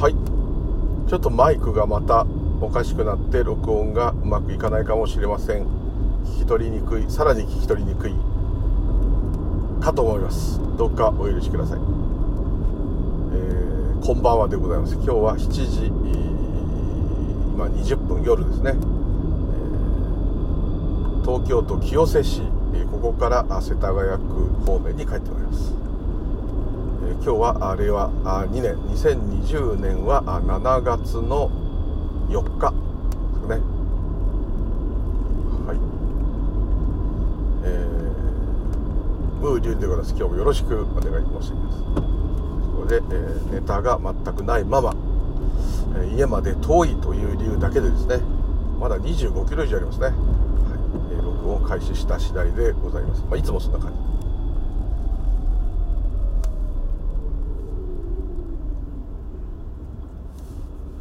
はい。ちょっとマイクがまたおかしくなって録音がうまくいかないかもしれません。聞き取りにくいさらに聞き取りにくい。かと思います。どうかお許しください、えー、こんばんはでございます。今日は7時今20分夜ですね、えー、東京都清瀬市ここから世田谷区方面に帰っております、今日は令和2年。2020年は7月の4日。ですね。はい。えー、ムーリュウでございます。今日もよろしくお願い申し上げます。これで、えー、ネタが全くないまま、えー、家まで遠いという理由だけでですねまだ25キロ以上ありますね、はい。えー、録音開始した次第でございます、まあ、いつもそんな感じ。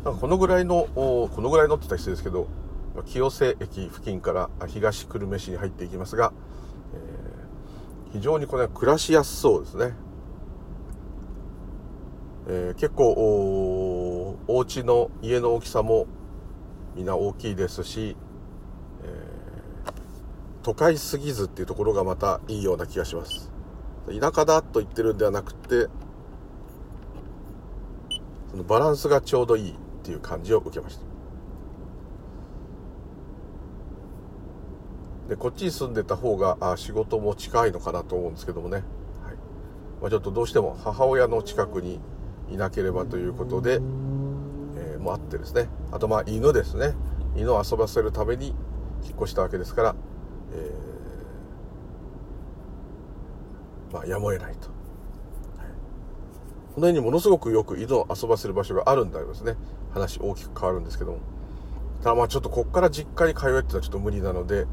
このぐらいのこのぐらいのって言ったら失礼ですけど清瀬駅付近から東久留米市に入っていきますが、えー、非常にこれは暮らしやすそうですね、えー、結構おお家の家の大きさもみんな大きいですし、えー、都会すぎずっていうところがまたいいような気がします。田舎だと言ってるんではなくてそのバランスがちょうどいい。っていう感じを受けました。でこっちに住んでた方があ仕事も近いのかなと思うんですけどもね、はい。まあ、ちょっとどうしても母親の近くにいなければということで、えー、もあってですね。あとまあ犬ですね。犬を遊ばせるために引っ越したわけですから、えー、まあやむを得ないと。この辺にものすごくよく犬を遊ばせる場所があるんでありますね。話大きく変わるんですけども。ただまあちょっとこっから実家に通えってのはちょっと無理なので、えー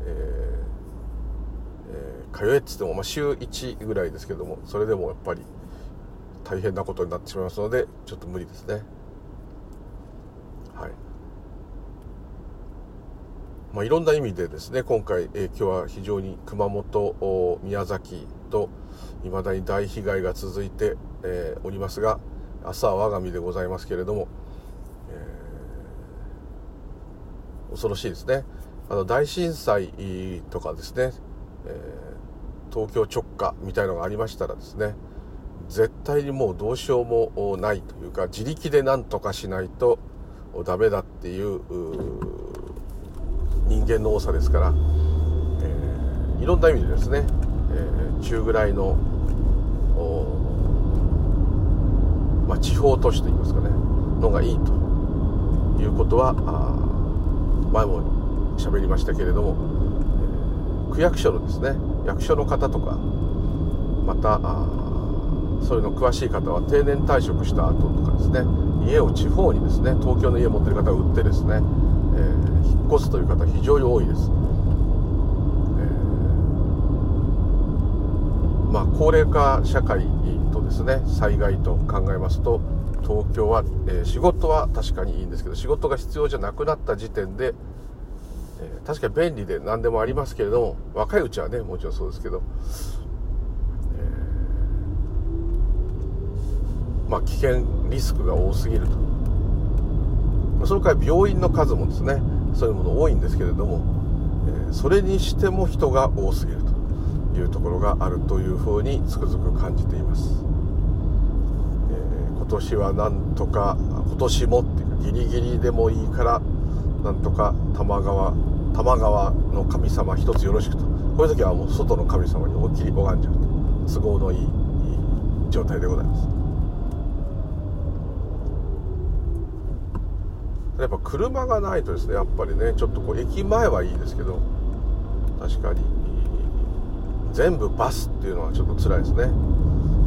えー、通えっつってもまあ週1ぐらいですけどもそれでもやっぱり大変なことになってしまいますのでちょっと無理ですね。はい。まあ、いろんな意味でですね今回、えー、今日は非常に熊本宮崎といまだに大被害が続いて、えー、おりますが朝は我が身でございますけれども恐ろしいですね。あの大震災とかですね、えー、東京直下みたいのがありましたらですね絶対にもうどうしようもないというか自力で何とかしないとダメだっていう人間の多さですから、えー、いろんな意味でですね、えー、中ぐらいの、まあ、地方都市といいますかねのがいいということはあ前も喋りましたけれども、えー、区役所のですね役所の方とかまたそういうの詳しい方は定年退職した後とかですね家を地方にですね東京の家を持ってる方を売ってですね、えー、引っ越すという方非常に多いです、えー、まあ高齢化社会とですね災害と考えますと東京は、えー、仕事は確かにいいんですけど仕事が必要じゃなくなった時点で、えー、確かに便利で何でもありますけれども若いうちはねもちろんそうですけど、えー、まあ危険リスクが多すぎるとその代わり病院の数もですねそういうもの多いんですけれども、えそれにしても人が多すぎるというところがあるというふうにつくづく感じています。今年はなんとか今年もっていうかギリギリでもいいからなんとか玉川玉川の神様一つよろしくと。こういう時はもう外の神様に思いっきり拝んじゃうと。都合のいい状態でございます。やっぱ車がないとですねやっぱりねちょっとこう駅前はいいですけど確かに全部バスっていうのはちょっと辛いですね。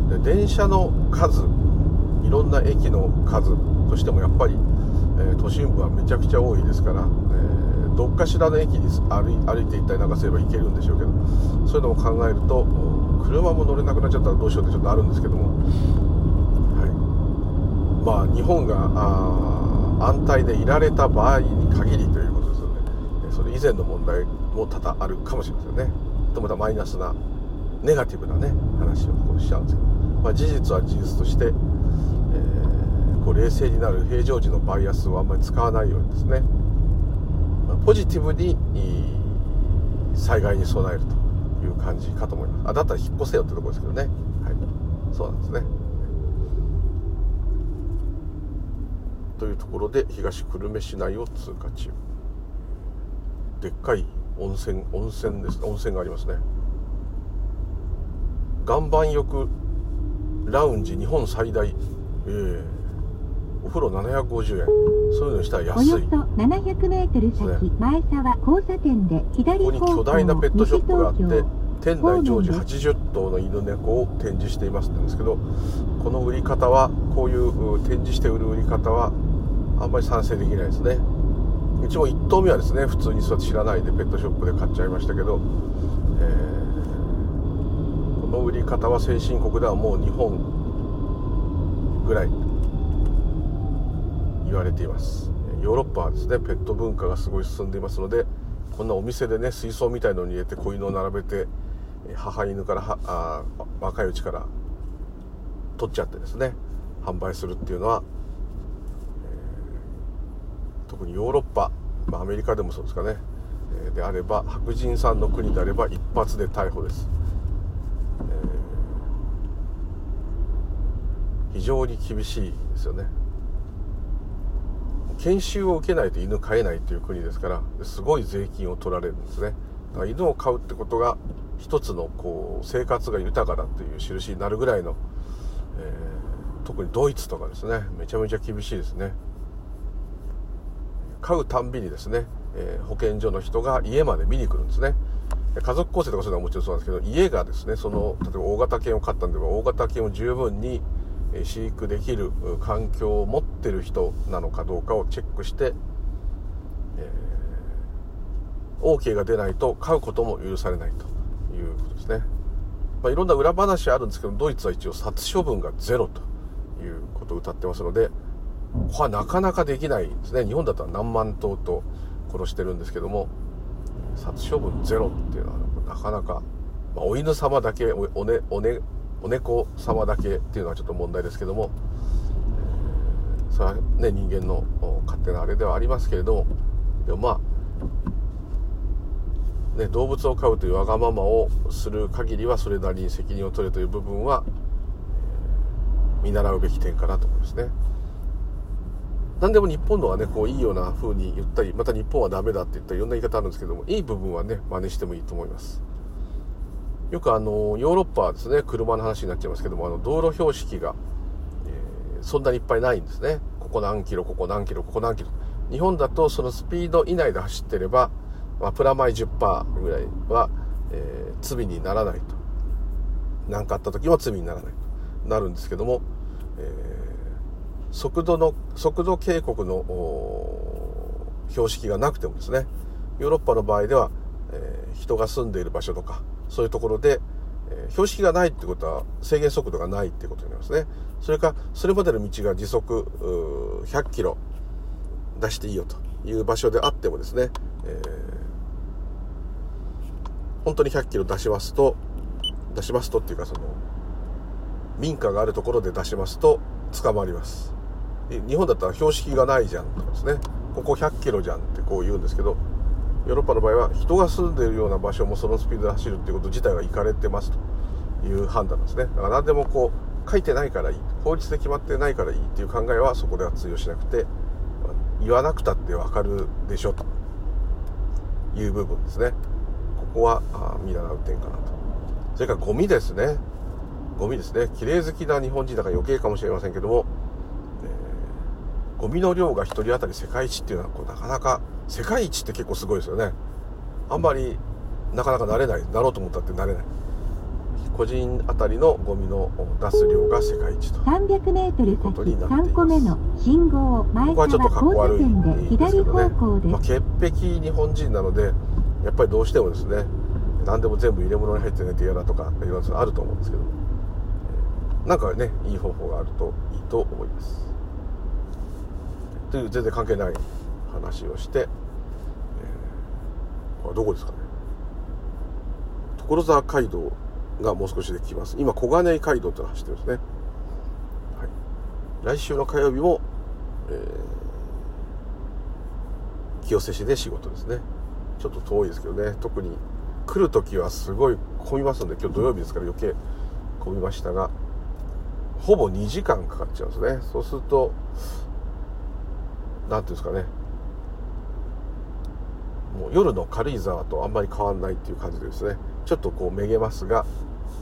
で電車の数いろんな駅の数としてもやっぱり、え、都心部はめちゃくちゃ多いですから、え、どっかしらの駅に歩いていったりなんかすれば行けるんでしょうけどそういうのも考えると車も乗れなくなっちゃったらどうしようってちょっとあるんですけども、はい、まあ日本が安泰でいられた場合に限りということですよね。それ以前の問題も多々あるかもしれませんね。とまたマイナスなネガティブなね話をこうしちゃうんですけど、まあ、事実は事実としてこうこう冷静になる平常時のバイアスをあんまり使わないようにですね。ポジティブに災害に備えるという感じかと思います。あだったら引っ越せよってとこですけどね。はい。そうなんですね。というところで東久留米市内を通過中。でっかい温泉温泉です。温泉がありますね。岩盤浴ラウンジ日本最大ええー、お風呂750円。そういうのにしたら安い。およそ700メートル先、ね、前沢交差点で左ここに巨大なペットショップがあって店内常時80頭の犬猫を展示していますんですけどこの売り方はこういう展示して売る売り方はあんまり賛成できないですね。うちも1頭目はですね普通にそうやって知らないでペットショップで買っちゃいましたけど、えー、この売り方は先進国ではもう日本ぐらい言われています。ヨーロッパはですねペット文化がすごい進んでいますのでこんなお店でね水槽みたいのに入れて子犬を並べて母犬からはあ若いうちから取っちゃってですね販売するっていうのは特にヨーロッパ、まあ、アメリカでもそうですかね、えー、であれば白人さんの国であれば一発で逮捕です、えー、非常に厳しいですよね。研修を受けないと犬飼えないという国ですからすごい税金を取られるんですね。だから犬を飼うってことが一つのこう生活が豊かだという印になるぐらいの、えー、特にドイツとかですね。めちゃめちゃ厳しいですね。飼うたんびにですね、えー、保健所の人が家まで見に来るんですね。家族構成とかそういうのはもちろんそうなんですけど家がですねその例えば大型犬を飼ったんでは大型犬を十分に飼育できる環境を持ってる人なのかどうかをチェックして、えー、OK が出ないと飼うことも許されないということですね、まあ、いろんな裏話あるんですけどドイツは一応殺処分がゼロということを歌ってますのでここはなかなかできないですね。日本だったら何万頭と殺してるんですけども殺処分ゼロっていうのはなかなか、まあ、お犬様だけおおねお猫様だけっていうのはちょっと問題ですけども、それはね人間の勝手なあれではありますけれどもでもまあ、ね、動物を飼うというわがままをする限りはそれなりに責任を取れという部分は、見習うべき点かなと思いますね。何でも日本のはねこういいような風に言ったりまた日本はダメだって言ったりいろんな言い方あるんですけどもいい部分はね真似してもいいと思いますよくあのヨーロッパはですね車の話になっちゃいますけどもあの道路標識が、そんなにいっぱいないんですね。ここ何キロここ何キロここ何キロ。日本だとそのスピード以内で走ってれば、まあ、プラマイ10%ぐらいは、えー、罪にならないと。何かあった時も罪にならないと。なるんですけども、えー速度の速度警告の標識がなくてもですねヨーロッパの場合では、えー、人が住んでいる場所とかそういうところで、標識がないってことは制限速度がないってことになりますね。それかそれまでの道が時速100キロ出していいよという場所であってもですね、えー、本当に100キロ出しますと出しますとっていうかその民家があるところで出しますと捕まります。日本だったら標識がないじゃんとかですね。ここ100キロじゃんってこう言うんですけどヨーロッパの場合は人が住んでいるような場所もそのスピードで走るっていうこと自体がいかれてますという判断ですね。だから何でもこう書いてないからいい法律で決まってないからいいっていう考えはそこでは通用しなくて言わなくたってわかるでしょという部分ですね。ここは見習う点かなと。それからゴミですね。ゴミですね。綺麗好きな日本人だから余計かもしれませんけどもゴミの量が1人当たり世界一っていうのはこうなかなか世界一って結構すごいですよね。あんまりなかなかなれないなろうと思ったってなれない。個人当たりのゴミの出す量が世界一と。300m 先3個目の信号前から交差点で左方向で、まあ、潔癖日本人なのでやっぱりどうしてもですね何でも全部入れ物に入ってないと嫌だとかいろいろあると思うんですけど。なんかねいい方法があるといいと思います。という全然関係ない話をして、えー、どこですかね。所沢街道がもう少しできます。今小金井街道っての走ってるんですね、はい、来週の火曜日も、えー、清瀬市で仕事ですね。ちょっと遠いですけどね。特に来る時はすごい混みますので今日土曜日ですから余計混みましたがほぼ2時間かかっちゃうんですね。そうすると何ていうんですかね。もう夜の軽井沢とあんまり変わんないっていう感じでですね。ちょっとこうめげますが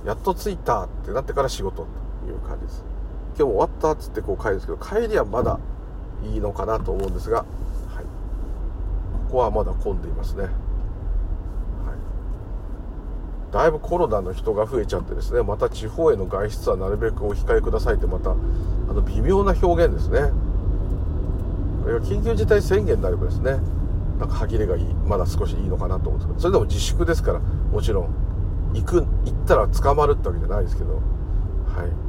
やっと着いたってなってから仕事という感じです。今日終わったっつってこう帰るんですけど帰りはまだいいのかなと思うんですが、はい、ここはまだ混んでいますね、はい、だいぶコロナの人が増えちゃってですねまた地方への外出はなるべくお控えくださいってまたあの微妙な表現ですね。これが緊急事態宣言であればですねなんか歯切れがいいまだ少しいいのかなと思うんですけどそれでも自粛ですからもちろん行く行ったら捕まるってわけじゃないですけどはい。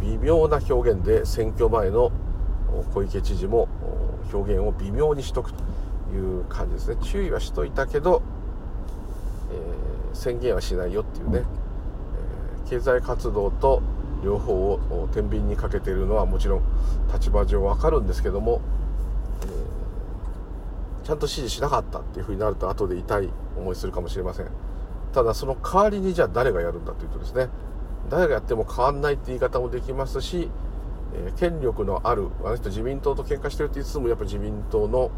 微妙な表現で選挙前の小池知事も表現を微妙にしとくという感じですね。注意はしといたけど、えー、宣言はしないよっていうね、えー、経済活動と両方を天秤にかけているのはもちろん立場上わかるんですけども、ちゃんと指示しなかったっていうふうになると後で痛い思いするかもしれません。ただその代わりにじゃあ誰がやるんだというとですね。誰がやっても変わんないって言い方もできますし、えー、権力のあるあの人自民党と喧嘩してるって言いつつもやっぱ自民党の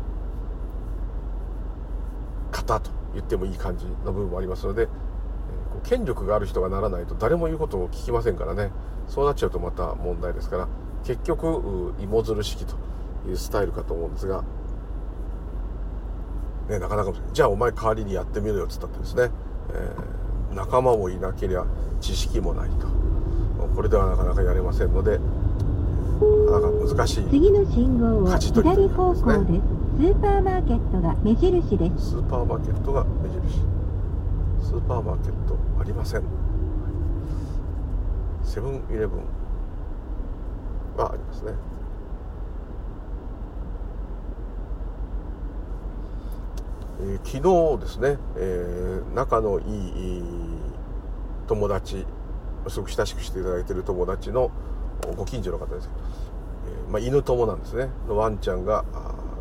方と言ってもいい感じの部分もありますので、えー、権力がある人がならないと誰も言うことを聞きませんからね。そうなっちゃうとまた問題ですから結局芋づる式というスタイルかと思うんですが、ね、なかなかじゃあお前代わりにやってみろよっつったってですね、えー仲間もいなければ知識もないと。これではなかなかやれませんのでなかなか難しい次の信号は左方向ですスーパーマーケットが目印です。スーパーマーケットが目印。スーパーマーケットありません。セブンイレブンはありますねえ、昨日ですね、えー、仲のいい友達すごく親しくしていただいている友達のご近所の方です、えー、まあ、犬友なんですね。のワンちゃんが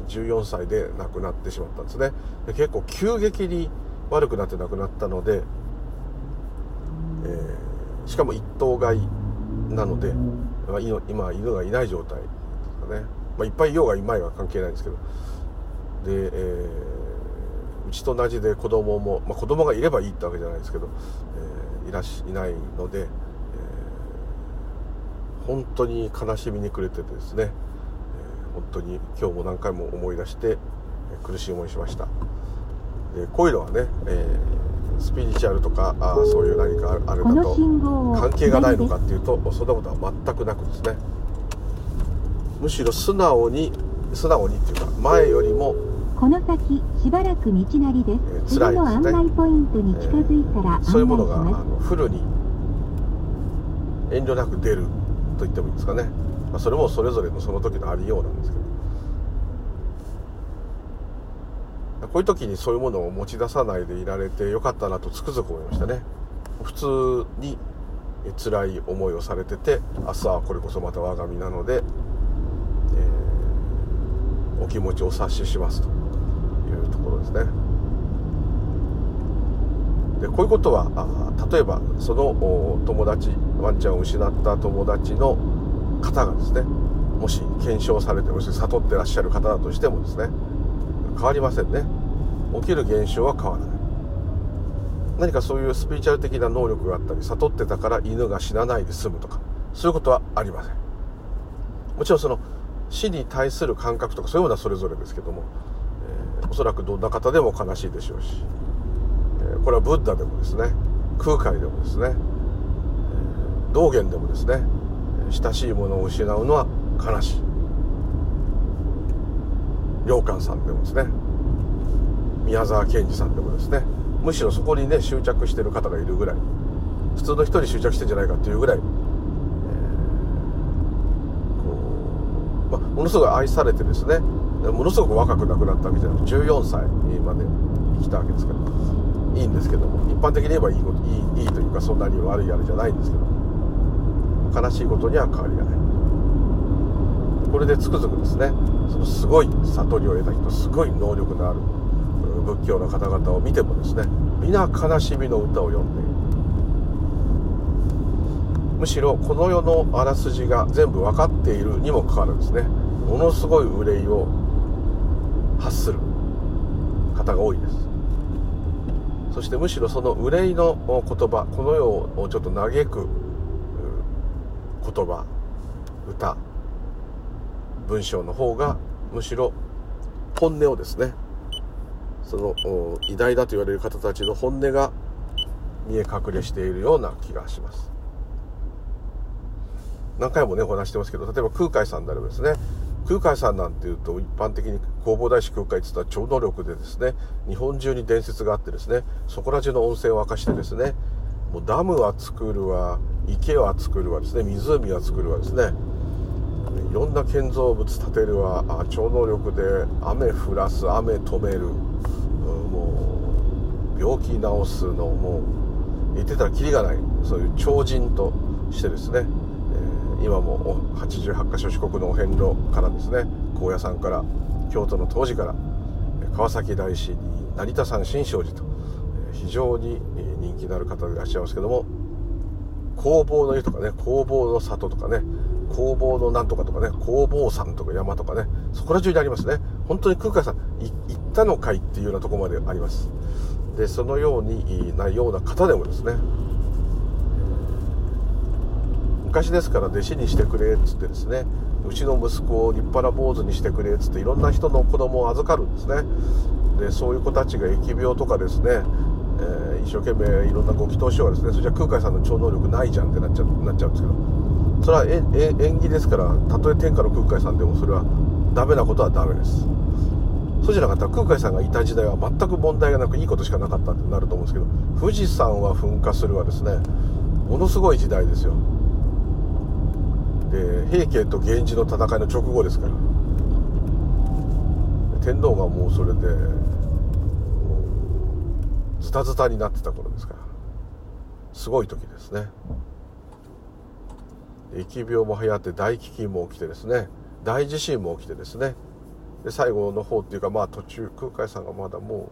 14歳で亡くなってしまったんですね。で結構急激に悪くなって亡くなったので、えー、しかも一頭買いなので、まあ、今犬がいない状態ですかね、まあ、いっぱいいようがいまいは関係ないんですけど。で、えーうちと同じで子供も、まあ、子供がいればいいってわけじゃないですけど、えー、いらしいないので、えー、本当に悲しみに暮れててですね、えー、本当に今日も何回も思い出して苦しい思いしました。でこういうのはね、えー、スピリチュアルとかあそういう何かあれだと関係がないのかっていうとそんなことは全くなくですね。むしろ素直に素直にっていうか前よりもこの先しばらく道なりです、次の案内ポイントに近づいたら案内します、えー、そういうものがあのフルに遠慮なく出ると言ってもいいんですかね、まあ、それもそれぞれのその時のありようなんですけど。こういう時にそういうものを持ち出さないでいられてよかったなとつくづく思いましたね。普通に辛い思いをされてて明日はこれこそまた我が身なので、えー、お気持ちをお察ししますというところですね。でこういうことは例えばその友達ワンちゃんを失った友達の方がですねもし検証されてもし悟ってらっしゃる方だとしてもですね変わりませんね。起きる現象は変わらない。何かそういうスピリチュアル的な能力があったり悟ってたから犬が死なないで済むとかそういうことはありません。もちろんその死に対する感覚とかそういうものはそれぞれですけどもおそらくどんな方でも悲しいでしょうし、えこれはブッダでもですね。空海でもですね、道元でもですね。親しいものを失うのは悲しい。良寛さんでもですね。宮沢賢治さんでもですね。むしろそこにね執着してる方がいるぐらい。普通の人に執着してんじゃないかっていうぐらい、えー、こうま、ものすごい愛されてですね。ものすごく若く亡くなったみたいな14歳まで生きたわけですから。いいんですけども一般的に言えばいいこといいいいというかそんなに悪いあれじゃないんですけど。悲しいことには変わりがない。これでつくづくですねそのすごい悟りを得た人すごい能力のある仏教の方々を見てもですね皆悲しみの歌を詠んでいる。むしろこの世のあらすじが全部分かっているにもかかわらずですねものすごい憂いを発する方が多いです。そしてむしろその憂いの言葉この世をちょっと嘆く言葉歌文章の方がむしろ本音をですねその偉大だと言われる方たちの本音が見え隠れしているような気がします。何回もねお話してますけど例えば空海さんであればですね空海さんなんていうと一般的に弘法大師空海って言ったら超能力でですね日本中に伝説があってですねそこら中の温泉を沸かしてですねもうダムは作るわ池は作るわですね湖は作るわですねいろんな建造物建てるわ超能力で雨降らす雨止めるもう病気治すのもう言ってたらキリがないそういう超人としてですね今も88カ所四国のお遍路からですね高野山から京都の当時から川崎大師成田山新勝寺と非常に人気のある方でいらっしゃいますけども工房の湯とかね工房の里とかね工房のなんとかとかね工房山とか山とかねそこら中にありますね。本当に空海さん行ったのかいっていうようなとこまであります。でそのようになような方でもですね昔ですから弟子にしてくれっつってですねうちの息子を立派な坊主にしてくれっつっていろんな人の子供を預かるんですね。でそういう子たちが疫病とかですね、えー、一生懸命いろんなご祈祷しようがですねそれじゃ空海さんの超能力ないじゃんってなっちゃなっちゃうんですけどそれは縁起ですからたとえ天下の空海さんでもそれはダメなことはダメです。そうじゃなかったら空海さんがいた時代は全く問題がなくいいことしかなかったってなると思うんですけど富士山は噴火するはですね。ものすごい時代ですよ。で平家と源氏の戦いの直後ですから。天皇がもうそれでズタズタになってた頃ですから。すごい時ですね。疫病も流行って大飢饉も起きてですね。大地震も起きてですね。で最後の方っていうかまあ途中空海さんがまだも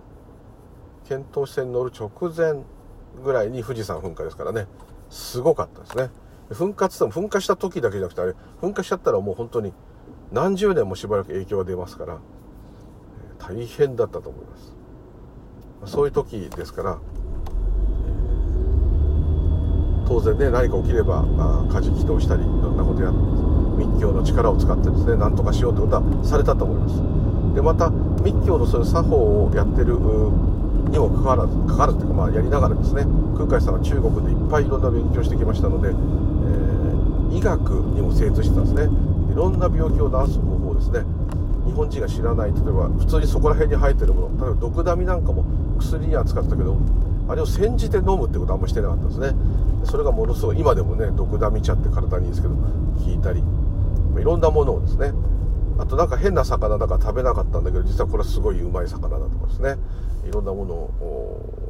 う遣唐使船に乗る直前ぐらいに富士山噴火ですからね。すごかったですね。噴火っても噴火した時だけじゃなくてあれ噴火しちゃったらもう本当に何十年もしばらく影響が出ますから大変だったと思います。そういう時ですから当然ね何か起きれば火事祈祷したりいろんなことやって密教の力を使ってですね何とかしようってことはされたと思います。でまた密教のそういう作法をやってるにもかかわらずかかわらずというかまあやりながらですね空海さんは中国でいっぱいいろんな勉強してきましたので医学にも精通してたんですね。いろんな病気を治す方法ですね日本人が知らない例えば普通にそこら辺に生えてるもの例えば毒ダミなんかも薬には使ってたけどあれを煎じて飲むってことはあんましてなかったですね。それがものすごい今でもね毒ダミ茶って体にいいですけど効いたりいろんなものをですねあとなんか変な魚だから食べなかったんだけど実はこれはすごいうまい魚だとかですねいろんなものを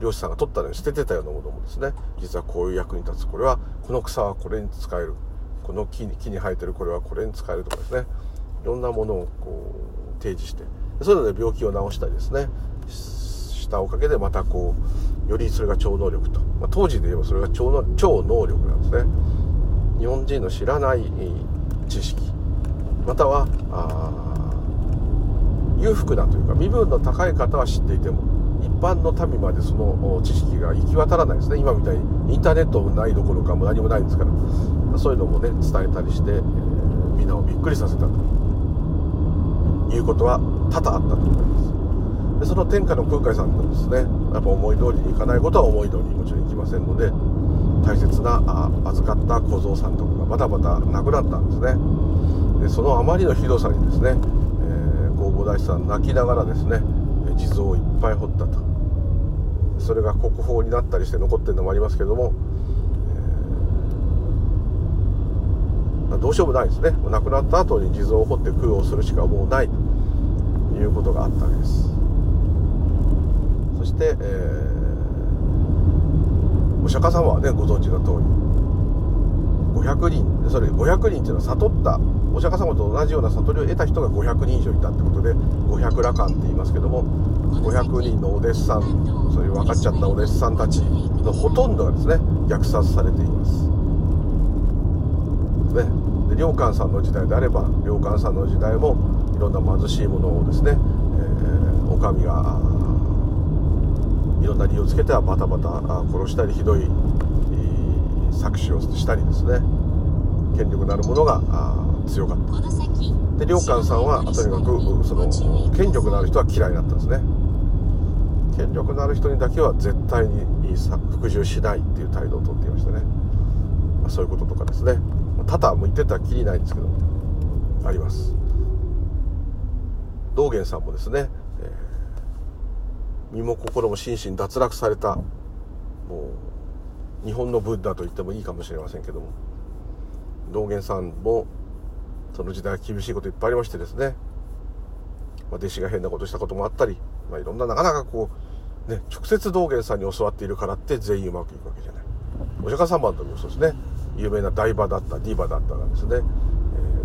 漁師さんが取ったのに捨ててたようなものもですね。実はこういう役に立つ。これはこの草はこれに使える。この木に木に生えてる。これはこれに使えるとかですね。いろんなものをこう提示して。そういうので病気を治したりですね。したおかげでまたこうよりそれが超能力と、まあ、当時で言えばそれが超能超能力なんですね。日本人の知らない知識。または裕福なというか身分の高い方は知っていても般の民までその知識が行き渡らないですね。今みたいにインターネットもないどころかも何もないんですから。そういうのもね伝えたりして、えー、みんなをびっくりさせたと。いうことは多々あったと思います。でその天下の空海さんのですねやっぱ思い通りにいかないことは思い通りにもちろんいきませんので大切なあ預かった小僧さんとかがまだまだ亡くなったんですね。でそのあまりのひどさにですね、えー、弘法大師さん泣きながらですね地蔵をいっぱい掘ったと。それが国宝になったりして残ってるのもありますけども、えー、どうしようもないですね。亡くなった後に地蔵を掘って供養するしかもうないということがあったわけです。そして、えー、お釈迦様はねご存知の通り500人それ500人っていうのは悟ったお釈迦様と同じような悟りを得た人が500人以上いたってことで500羅漢って言いますけども500人のお弟子さんそういう分かっちゃったお弟子さんたちのほとんどがですね虐殺されています。ね、で良寛さんの時代であれば良寛さんの時代もいろんな貧しいものをですね、えー、お上がいろんな理由をつけてはバタバタ殺したりひどい搾取をしたりですね。権力のある者が強かった。で良寛さんはとにかくその権力のある人は嫌いだったんですね。権力のある人にだけは絶対に服従しないっていう態度をとっていましたね、まあ、そういうこととかですね。多々言ってたらきりないんですけどあります。道元さんもですね、えー、身も心も心身脱落されたもう日本のブッダと言ってもいいかもしれませんけども道元さんもその時代は厳しいこといっぱいありましてですね、まあ、弟子が変なことしたこともあったり、まあ、いろんななかなかこう、ね、直接道元さんに教わっているからって全員うまくいくわけじゃない。お釈迦様の時もそうですね。有名な台場だったディーバだったがですね、え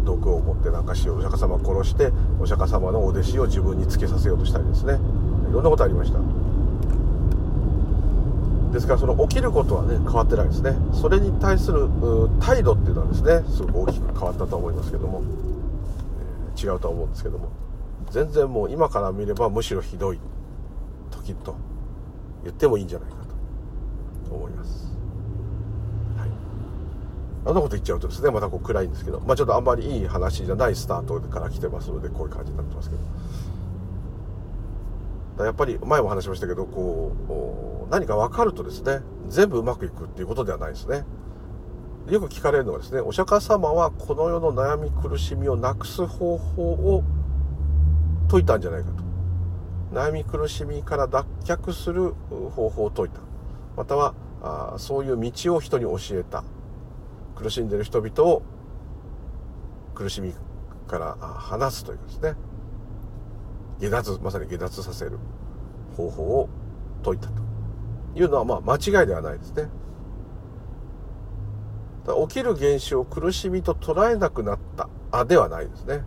ー、毒を持ってなんかしお釈迦様を殺してお釈迦様のお弟子を自分につけさせようとしたりですね。いろんなことありました。ですからその起きることはね変わってないですね。それに対する態度っていうのはですねすごく大きく変わったと思いますけども、えー、違うと思うんですけども。全然もう今から見ればむしろひどい時と言ってもいいんじゃないかと思います。はい。あんなこと言っちゃうとですねまたこう暗いんですけどまあちょっとあんまりいい話じゃないスタートから来てますのでこういう感じになってますけど。やっぱり前も話しましたけどこう何か分かるとですね全部うまくいくっていうことではないですね。よく聞かれるのはですねお釈迦様はこの世の悩み苦しみをなくす方法を説いたんじゃないかと。悩み苦しみから脱却する方法を説いた。またはあそういう道を人に教えた。苦しんでる人々を苦しみから離すというですね。下脱まさに下脱させる方法を説いたというのはまあ間違いではないですね。起きる現象を苦しみと捉えなくなったあではないですね。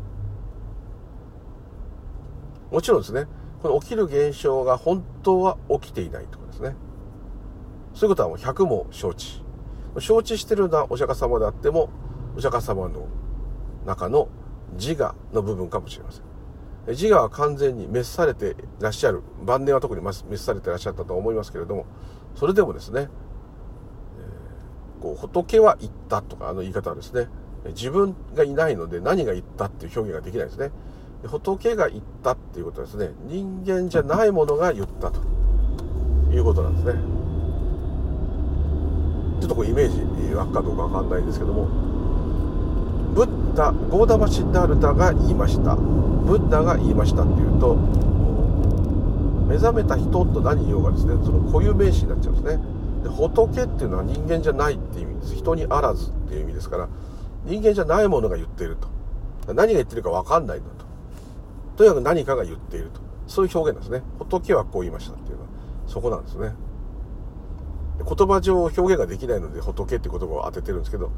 もちろんですね。この起きる現象が本当は起きていないとかですね。そういうことはもう100も承知。承知してるのはお釈迦様であってもお釈迦様の中の自我の部分かもしれません。自我は完全に滅されていらっしゃる。晩年は特に滅されていらっしゃったと思いますけれどもそれでもですね、こう仏は言ったとかあの言い方はですね自分がいないので何が言ったっていう表現ができないですね。仏が言ったっていうことですね。人間じゃないものが言ったと。いうことなんですね。ちょっとこうイメージ湧くかどうかわかんないんですけども。ブッダゴーダマシッダールタが言いました。ブッダが言いましたっていうと目覚めた人と何言おうがですね。その固有名詞になっちゃうんですね。で仏っていうのは人間じゃないっていう意味です。人にあらずっていう意味ですから人間じゃないものが言っていると。何が言ってるか分かんないんだとにかく何かが言っていると。そういう表現ですね。仏はこう言いましたっていうのは。そこなんですね。言葉上表現ができないので仏って言葉を当ててるんですけど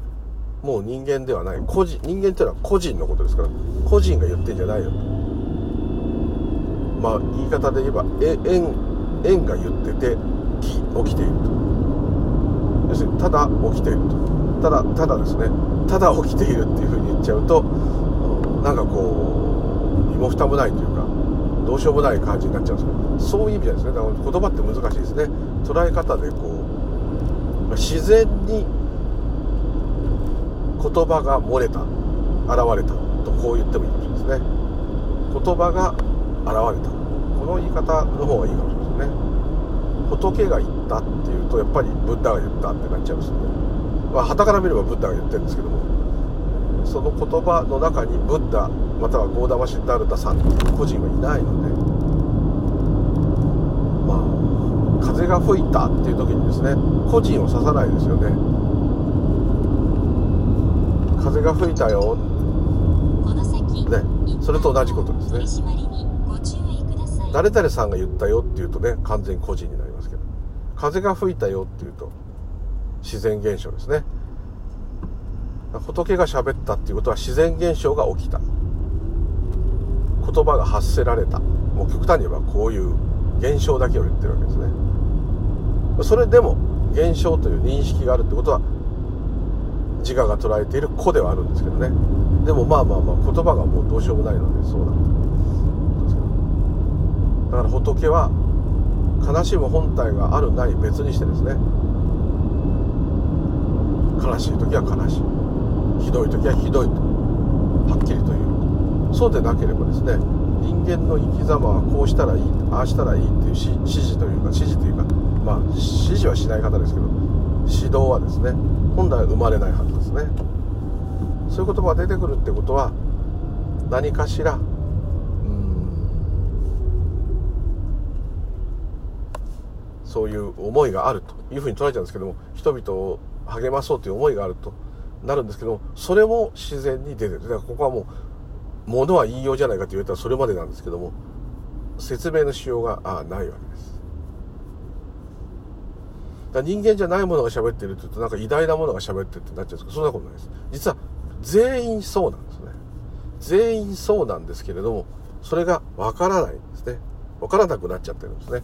もう人間ではない。個人人間っていうのは個人のことですから。個人が言ってんじゃないよと。まあ言い方で言えば円円が言ってて起起きていると。要するにただ起きていると。ただただですね。ただ起きているっていうふうに言っちゃうとなんかこうも蓋もないというかどうしようもない感じになっちゃうんですけどそういう意味ですね。だから言葉って難しいですね。捉え方でこう自然に言葉が漏れた現れたとこう言ってもいいかもしれないですね。言葉が現れた。この言い方の方がいいかもしれないですね。仏が言ったっていうとやっぱりブッダが言ったってなっちゃうんですよね。まあから見ればブッダが言ってるんですけどもその言葉の中にブッダまたはゴーダマシッダルタさんっていう個人はいないのでまあ風が吹いたっていう時にですね個人を指さないですよね。風が吹いたよ。ねそれと同じことですね。誰々さんが言ったよっていうとね完全個人になりますけど。風が吹いたよっていうと自然現象ですね仏が喋ったっていうことは自然現象が起きた。言葉が発せられた。もう極端に言えばこういう現象だけを言ってるわけですね。それでも現象という認識があるってことは自我が捉えている子ではあるんですけどね。でもまあまあまあ言葉がもうどうしようもないのでそうなんだ。だから仏は悲しむ本体があるない別にしてですね。悲しい時は悲しい。ひどい時はひどいと。はっきりという。そうでなければですね人間の生き様はこうしたらいいああしたらいいっていう指示というか指示というかまあ指示はしない方ですけど指導はですね本来生まれないはずですね。そういう言葉が出てくるってことは何かしらそういう思いがあるというふうに捉えちゃうんですけども人々を励まそうという思いがあると。なるんですけどそれも自然に出てる。だからここはもうものは言いようじゃないかと言われたらそれまでなんですけども説明のしようがあないわけです。だ人間じゃないものが喋ってるって言うとなんか偉大なものが喋ってるってなっちゃうんですけどそんなことないです。実は全員そうなんですね。全員そうなんですけれどもそれがわからないんですね。わからなくなっちゃってるんですね。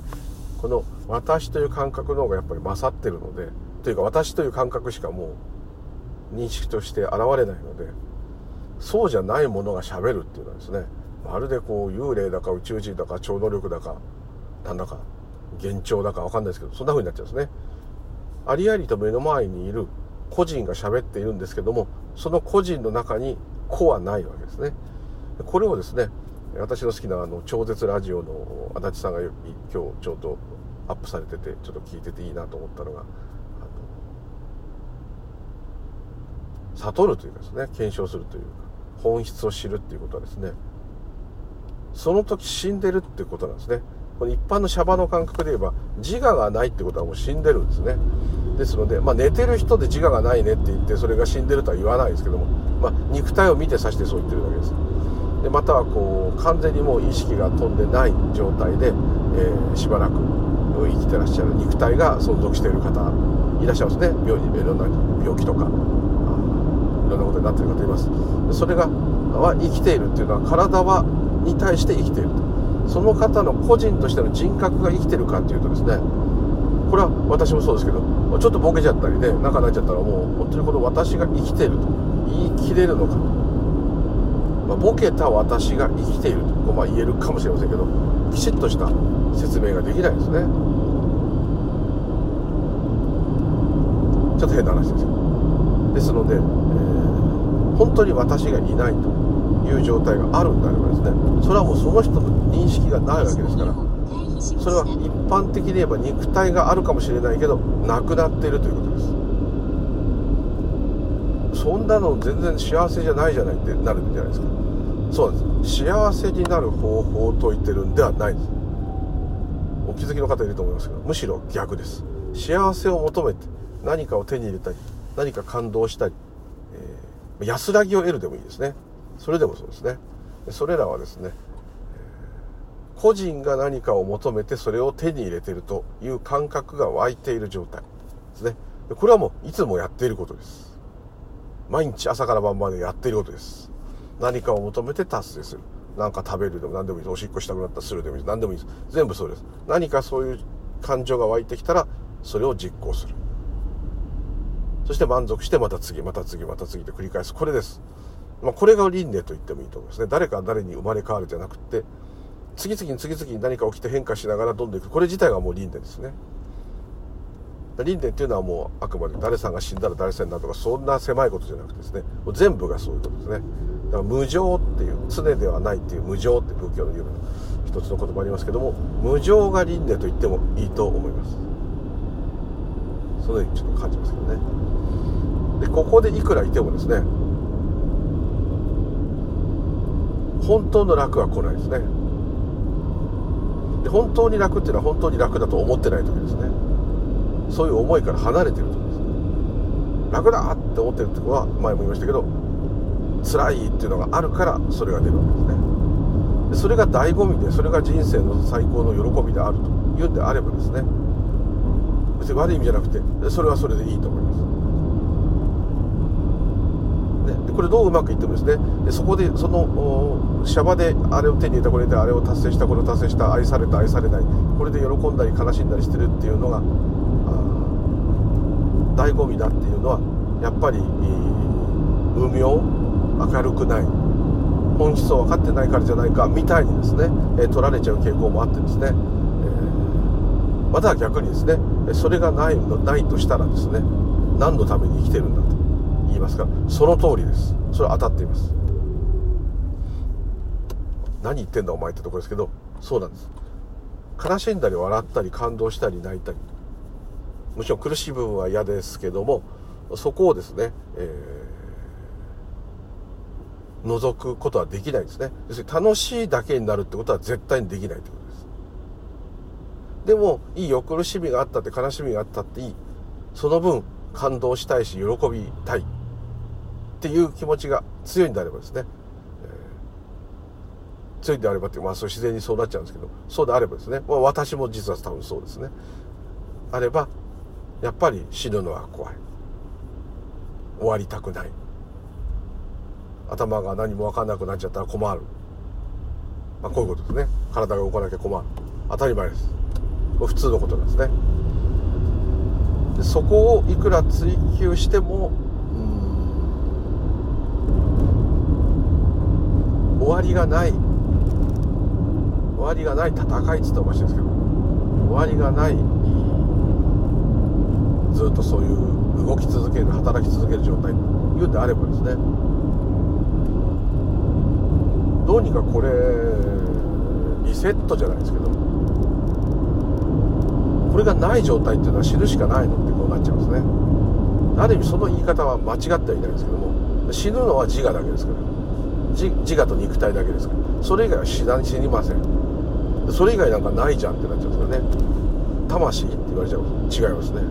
この私という感覚の方がやっぱり勝ってるのでというか私という感覚しかもう認識として現れないのでそうじゃないものがしゃべるっていうのはですねまるでこう幽霊だか宇宙人だか超能力だかなんだか幻聴だか分かんないですけどそんな風になっちゃうんですね。ありありと目の前にいる個人が喋っているんですけどもその個人の中に個はないわけですね。これをですね私の好きなあの超絶ラジオの足立さんが今日ちょうどアップされててちょっと聞いてていいなと思ったのが悟るというかですね。検証するというか本質を知るっていうことはですね。その時死んでるってことなんですね。この一般のシャバの感覚で言えば自我がないってことはもう死んでるんですね。ですので、まあ、寝てる人で自我がないねって言ってそれが死んでるとは言わないですけども、まあ、肉体を見てさしてそう言ってるだけです。でまたはこう完全にもう意識が飛んでない状態で、えー、しばらく生きてらっしゃる肉体が存続している方いらっしゃいますね。病にいろんな病気とか。ろんなことになってる方います。それがは生きているっていうのは体はに対して生きていると。その方の個人としての人格が生きてるかっていうとですねこれは私もそうですけどちょっとボケちゃったりね仲泣いちゃったらもう本当にこの私が生きてると。言い切れるのか、まあ、ボケた私が生きていると、まあ、言えるかもしれませんけどきちっとした説明ができないですね。ちょっと変な話ですけどですので、え、本当に私がいないという状態があるんであればですねそれはもうその人の認識がないわけですからそれは一般的に言えば肉体があるかもしれないけどなくなっているということです。そんなの全然幸せじゃないじゃないってなるんじゃないですか。そうなんです。幸せになる方法を説いてるんではないです。お気づきの方いると思いますけどむしろ逆です。幸せを求めて何かを手に入れたり何か感動したり、安らぎを得るでもいいですね。それでもそうですね。それらはですね個人が何かを求めてそれを手に入れているという感覚が湧いている状態ですね。これはもういつもやっていることです。毎日朝から晩までやっていることです。何かを求めて達成する。何か食べるでも何でもいいです。おしっこしたくなったらするでもいいです。何でもいいです。全部そうです。何かそういう感情が湧いてきたらそれを実行する。そして満足してまた次また次また次と繰り返す。これです。まあ、これが輪廻と言ってもいいと思いますね。誰か誰に生まれ変わるじゃなくて次々に次々に何か起きて変化しながらどんどんいく。これ自体がもう輪廻ですね。輪廻っていうのはもうあくまで誰さんが死んだら誰さんだとかそんな狭いことじゃなくてですね。もう全部がそういうことですね。だから無常っていう常ではないっていう無常って仏教の有名な一つの言葉ありますけども無常が輪廻と言ってもいいと思います。そのようにちょっと感じますけどね。でここでいくらいてもですね本当の楽は来ないですね。で本当に楽っていうのは本当に楽だと思ってない時ですね。そういう思いから離れてる時です。ね楽だって思ってる時は前も言いましたけど辛いっていうのがあるからそれが出るわけですね。でそれが醍醐味でそれが人生の最高の喜びであるというんであればですね別に悪い意味じゃなくてそれはそれでいいと思います。でこれどううまくいってもですねでそこでそのシャバであれを手に入れたこれであれを達成したこれを達成した愛された愛されないこれで喜んだり悲しんだりしてるっていうのが醍醐味だっていうのはやっぱり無明明るくない本質を分かってないからじゃないかみたいにですね、え取られちゃう傾向もあってですね、え、また逆にですねそれがないないとしたらですね何のために生きてるんだと言いますか。その通りです。それは当たっています。何言ってんだお前ってとこですけどそうなんです。悲しんだり笑ったり感動したり泣いたり。もちろん苦しい部分は嫌ですけどもそこをですね、えー、除くことはできないですね。要するに楽しいだけになるってことは絶対にできないってこと。でもいいよ苦しみがあったって悲しみがあったっていい。その分感動したいし喜びたい。っていう気持ちが強いんであればですね、えー、強いんであればってまあそう自然にそうなっちゃうんですけどそうであればですね、まあ、私も実は多分そうですね。あればやっぱり死ぬのは怖い。終わりたくない。頭が何も分かんなくなっちゃったら困る、まあ、こういうことですね。体が動かなきゃ困る。当たり前です。普通のことなんですね。でそこをいくら追求してもうん終わりがない。終わりがない戦いっつっておかしいですけど終わりがない。ずっとそういう動き続ける働き続ける状態。いうんであればですね。どうにかこれリセットじゃないですけど。これがない状態っていうのは死ぬしかないのってこうなっちゃうんですね。ある意味その言い方は間違ってはいないんですけども。死ぬのは自我だけですから。自我と肉体だけですから。それ以外は死死にません。それ以外なんかないじゃんってなっちゃうんですよね。魂って言われちゃうと違いますね。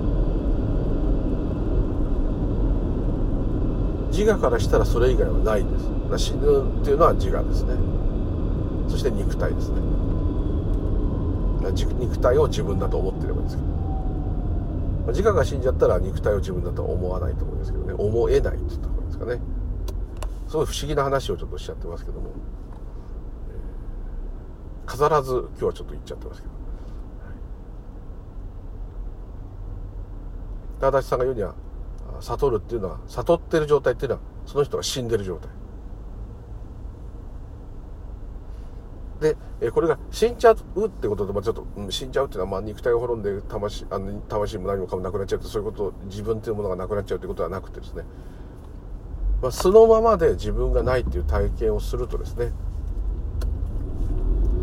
自我からしたらそれ以外はないんです。死ぬっていうのは自我ですね。そして肉体ですね。肉体を自分だと思ってればいいんですけど。自我が死んじゃったら肉体を自分だとは思わないと思うんですけどね。思えないって言った方がいいですかね。すごい不思議な話をちょっとしちゃってますけども、飾らず今日はちょっと言っちゃってますけど、足立さんが言うには悟るっていうのは悟ってる状態っていうのはその人が死んでる状態。でこれが死んじゃうってことで、まあ、ちょっと、うん、死んじゃうっていうのは、まあ、肉体を滅んで魂あの魂も何もかもなくなっちゃうってそういうこと自分っていうものがなくなっちゃうってことはなくてですね、まあ、そのままで自分がないっていう体験をするとですね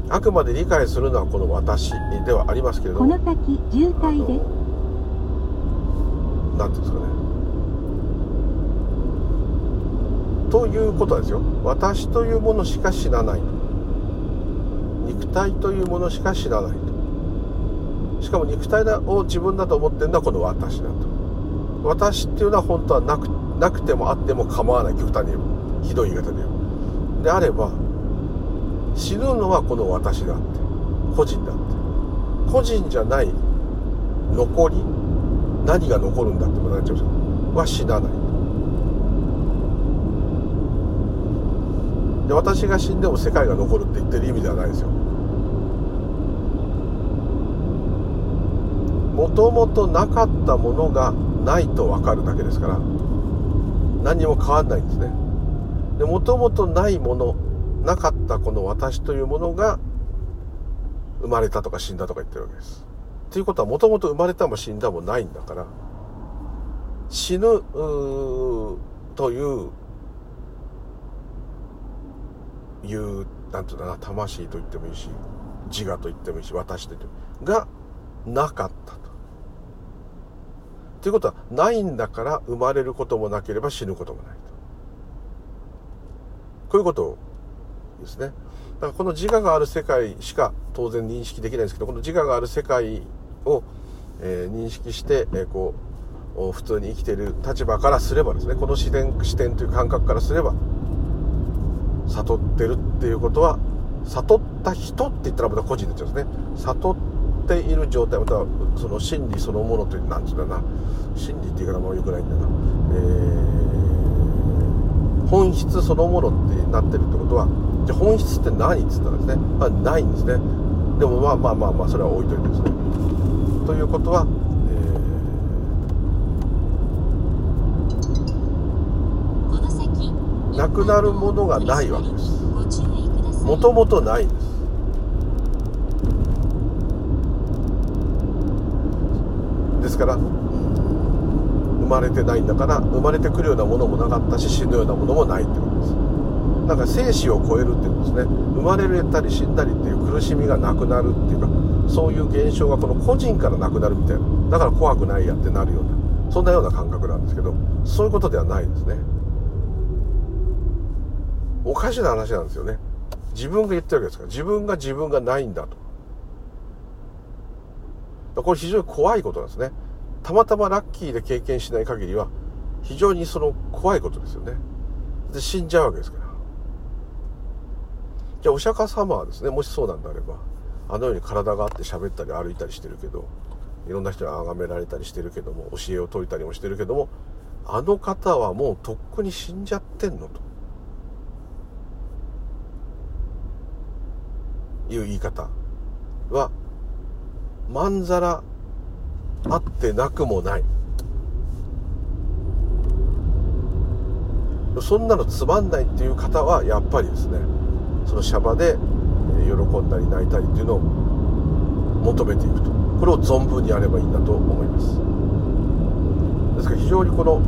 あくまで理解するのはこの私ではありますけれどもこの先渋滞で。すなんていうんですかね。ということですよ。私というものしか知らない肉体というものしか知らないと。しかも肉体を自分だと思ってるのはこの私だと。私っていうのは本当はなくなくてもあっても構わない極端にひどい言い方で言うであれば死ぬのはこの私だって。個人だって。個人じゃない。残り何が残るんだってなっちゃうは死なない。で私が死んでも世界が残るって言ってる意味ではないですよ。もともとなかったものがないと分かるだけですから。何にも変わんないんですね。でもともとないものなかったこの私というものが生まれたとか死んだとか言ってるわけです。ということはもともと生まれたも死んだもないんだから。死ぬといういうなんていうかな魂と言ってもいいし自我と言ってもいいし私と言ってもいいがなかったと。ということはないんだから生まれることもなければ死ぬこともないと。こういうことですね。だからこの自我がある世界しか当然認識できないんですけどこの自我がある世界を、えー、認識して、えー、こう普通に生きている立場からすればですねこの視点視点という感覚からすれば悟ってるっていうことは悟った人って言ったらまた個人になっちゃうんですね。悟っている状態またはその真理そのものという何て言うんだな。真理って言い方もよくないんだな、えー、本質そのものってなってるってことはじゃ本質って何っつったらですね、まあ、ないんですね。でもまあまあまあまあそれは置いといてですね。ということは、えー、なくなるものがないわけです。もともとないんです。ですから生まれてないんだから生まれてくるようなものもなかったし死ぬようなものもないってことです。なんか生死を超えるっていうことですね。生まれたり死んだりっていう苦しみがなくなるっていうかそういう現象がこの個人からなくなるみたいな。だから怖くないやってなるようなそんなような感覚なんですけどそういうことではないですね。おかしな話なんですよね。自分が言ってるわけですから。自分が自分がないんだと。これ非常に怖いことなんですね。たまたまラッキーで経験しない限りは非常にその怖いことですよね。で死んじゃうわけですから。じゃあお釈迦様はですねもしそうなんであればあのように体があって喋ったり歩いたりしてるけどいろんな人に崇められたりしてるけども教えを説いたりもしてるけどもあの方はもうとっくに死んじゃってんのと。いう言い方はまんざらあってなくもない。そんなのつまんないっていう方はやっぱりですねそのシャバで喜んだり泣いたりっていうのを求めていくと。これを存分にやればいいんだと思います。ですから非常にこの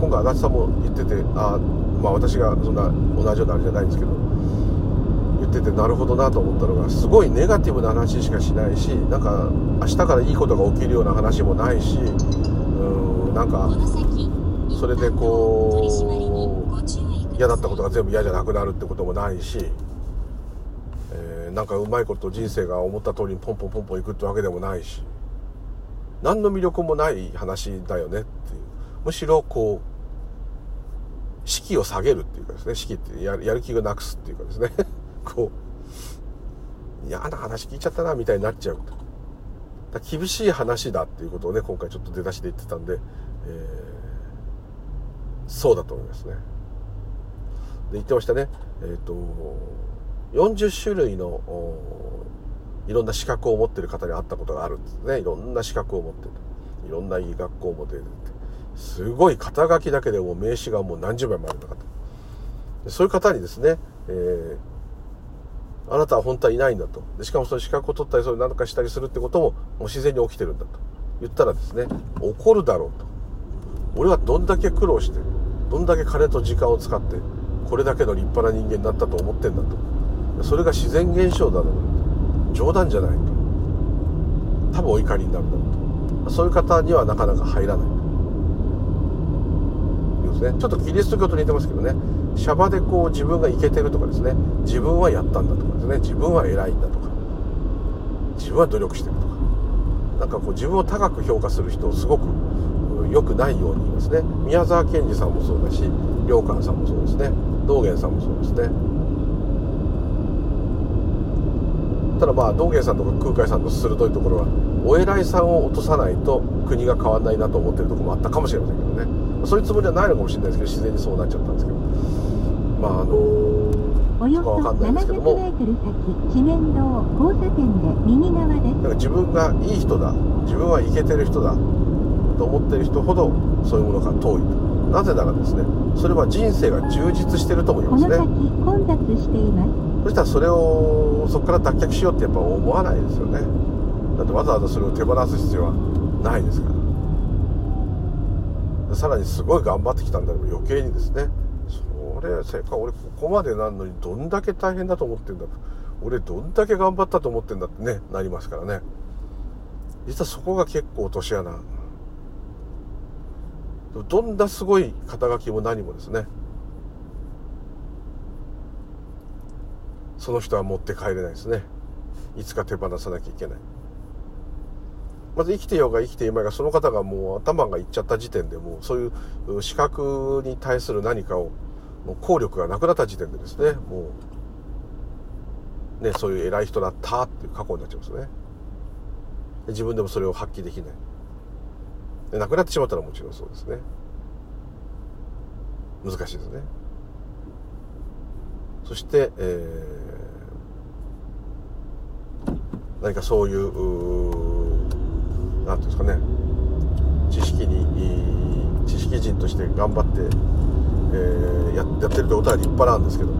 今回足立さんも言っててあまあ私がそんな同じようなあれじゃないんですけどっててなるほどなと思ったのがすごいネガティブな話しかしないしなんか明日からいいことが起きるような話もないしうんなんかそれでこう嫌だったことが全部嫌じゃなくなるってこともないし、えー、なんかうまいこと人生が思った通りにポンポンポンポンいくってわけでもないし何の魅力もない話だよねっていう。むしろこう士気を下げるっていうかですね士気ってやる気がなくすっていうかですね。こう嫌な話聞いちゃったなみたいになっちゃうだ厳しい話だっていうことをね今回ちょっと出だしで言ってたんで、えー、そうだと思いますね。で言ってましたね。えっ、ー、と40種類のいろんな資格を持ってる方に会ったことがあるんですね。いろんな資格を持ってるいろんないい学校も出ててすごい肩書きだけでも名刺がもう何十枚もあるんだかと。そういう方にですね、えー、あなたは本当はいないんだと。しかもその資格を取ったり、それ何かしたりするってことも、もう自然に起きてるんだと。言ったらですね、怒るだろうと。俺はどんだけ苦労して、どんだけ金と時間を使って、これだけの立派な人間になったと思ってんだと。それが自然現象だろうと。冗談じゃないと。多分お怒りになるだろうと。そういう方にはなかなか入らない。いうですね。ちょっとキリスト教と似てますけどね。シャバでこう自分がイケてるとかですね。自分はやったんだとかですね。自分は偉いんだとか。自分は努力してるとか。なんかこう自分を高く評価する人をすごく良くないように言いますね。宮沢賢治さんもそうだし良寛さんもそうですね。道元さんもそうですね。ただまあ道元さんとか空海さんの鋭いところはお偉いさんを落とさないと国が変わんないなと思ってるとこもあったかもしれませんけどね。そういうつもりはないのかもしれないですけど自然にそうなっちゃったんですけど。まああのおよそ700メートル先、知念道交差点で右側です。だから自分がいい人だ、自分はイケてる人だと思ってる人ほどそういうものから遠いと。なぜならですね、それは人生が充実してると思いますね。この先混雑しています。そしたらそれをそこから脱却しようってやっぱ思わないですよね。だってわざわざそれを手放す必要はないですから。さらにすごい頑張ってきたんだけど余計にですね俺せっか俺ここまでなんのにどんだけ大変だと思ってんだ。と俺どんだけ頑張ったと思ってんだってねなりますからね。実はそこが結構落とし穴。どんなすごい肩書きも何もですね。その人は持って帰れないですね。いつか手放さなきゃいけない。まず生きてようが生きていまいがその方がもう頭がいっちゃった時点でもうそういう資格に対する何かをもう効力がなくなった時点でですねもうねそういう偉い人だったっていう過去になっちゃうんですね。自分でもそれを発揮できない。で亡くなってしまったらもちろんそうですね。難しいですね。そして、えー、何かそういう何ていうんですかね。知識に知識人として頑張って、えー、ややってるってことは立派なんですけど。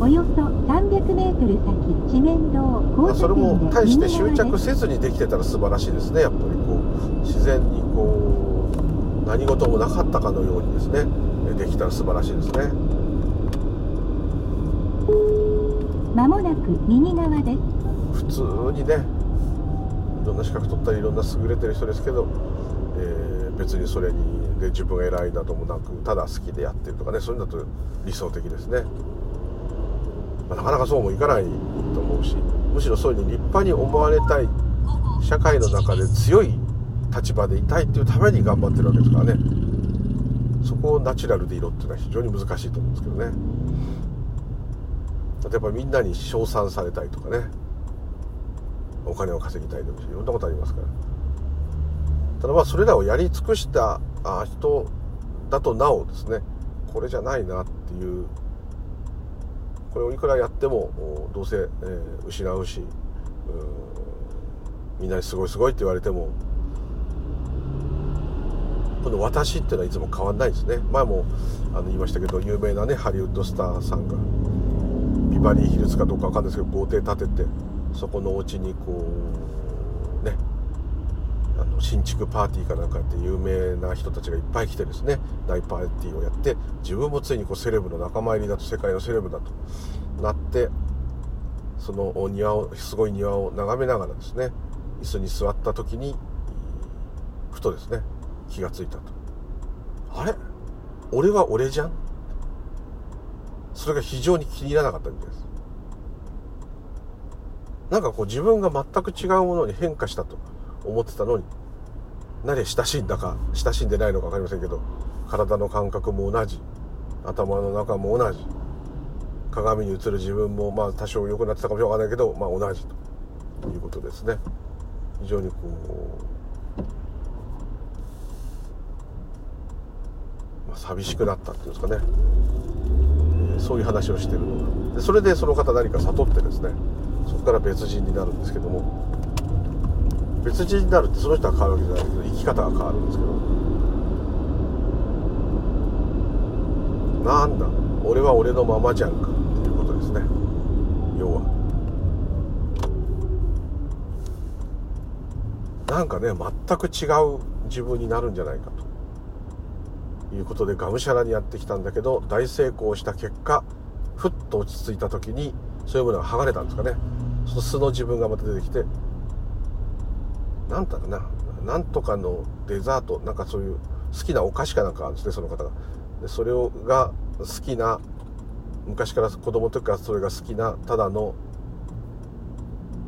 およそ300メートル先地面道交それも大して執着せずにできてたら素晴らしいですねやっぱりこう自然にこう何事もなかったかのようにですねできたら素晴らしいですね。まもなく右側です。普通にねいろんな資格取ったりいろんな優れてる人ですけど、えー、別にそれにで自分偉いなどもなくただ好きでやってるとかねそういうのだと理想的ですね。まあ、なかなかそうもいかないと思うしむしろそういうふうに立派に思われたい社会の中で強い立場でいたいっていうために頑張ってるわけですからね。そこをナチュラルでいろっていうのは非常に難しいと思うんですけどね。例えばみんなに称賛されたいとかね。お金を稼ぎたいでもいろんなことありますから。ただまあそれらをやり尽くしたあ人だとなおですねこれじゃないなっていうこれをいくらやってもどうせ、えー、失うしみんなにすごいすごいって言われてもこの私っていうのはいつも変わんないですね。前もあの言いましたけど有名なねハリウッドスターさんがビバリーヒルズかどうかわかんないですけど豪邸建ててそこのお家にこうあの新築パーティーかなんかって有名な人たちがいっぱい来てですね大パーティーをやって自分もついにこうセレブの仲間入りだと世界のセレブだとなってその庭をすごい庭を眺めながらですね椅子に座った時にふとですね気がついたと。あれ？俺は俺じゃん？それが非常に気に入らなかったみたいです。なんかこう自分が全く違うものに変化したと。思ってたのに何親しいんだか親しんでないのか分かりませんけど体の感覚も同じ。頭の中も同じ。鏡に映る自分もまあ多少良くなってたかもしれないけど、まあ、同じと。いうことですね。非常にこう、まあ、寂しくなったっていうんですかね、えー、そういう話をしてるのでそれでその方何か悟ってですねそこから別人になるんですけども。別人になるってその人は変わるわけじゃないけど生き方が変わるんですけどなんだ？俺は俺のままじゃんかっていうことですね。要は。なんかね全く違う自分になるんじゃないかということでがむしゃらにやってきたんだけど大成功した結果ふっと落ち着いた時にそういうものが剥がれたんですかね。その素の自分がまた出てきて何だろうななんとかのデザートなんかそういう好きなお菓子かなんかあるんですねその方が。でそれをが好きな昔から子供の時からそれが好きなただの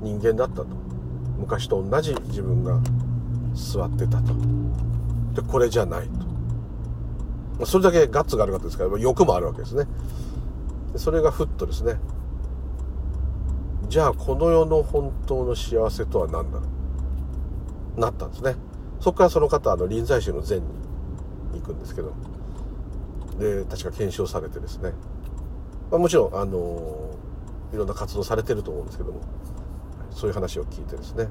人間だったと。昔と同じ自分が座ってたと。でこれじゃないと。それだけガッツがある方ですから欲もあるわけですね。それがふっとですね。じゃあこの世の本当の幸せとは何だろう。なったんですね。そこからその方あの臨済宗の禅に行くんですけど。で確か検証されてですね、まあ、もちろんあのいろんな活動されてると思うんですけども。そういう話を聞いてですね、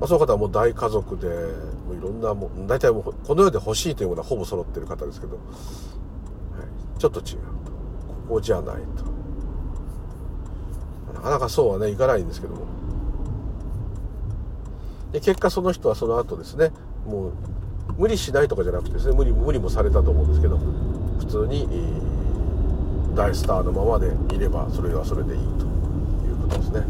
まあ、その方はもう大家族でもういろんなもう大体もうこの世で欲しいというものはほぼ揃ってる方ですけど、はい、ちょっと違うここじゃないと。なかなかそうはねいかないんですけども。で結果その人はその後ですねもう無理しないとかじゃなくてですね無理無理もされたと思うんですけど普通に、大スターのままでいればそれはそれでいいということですね。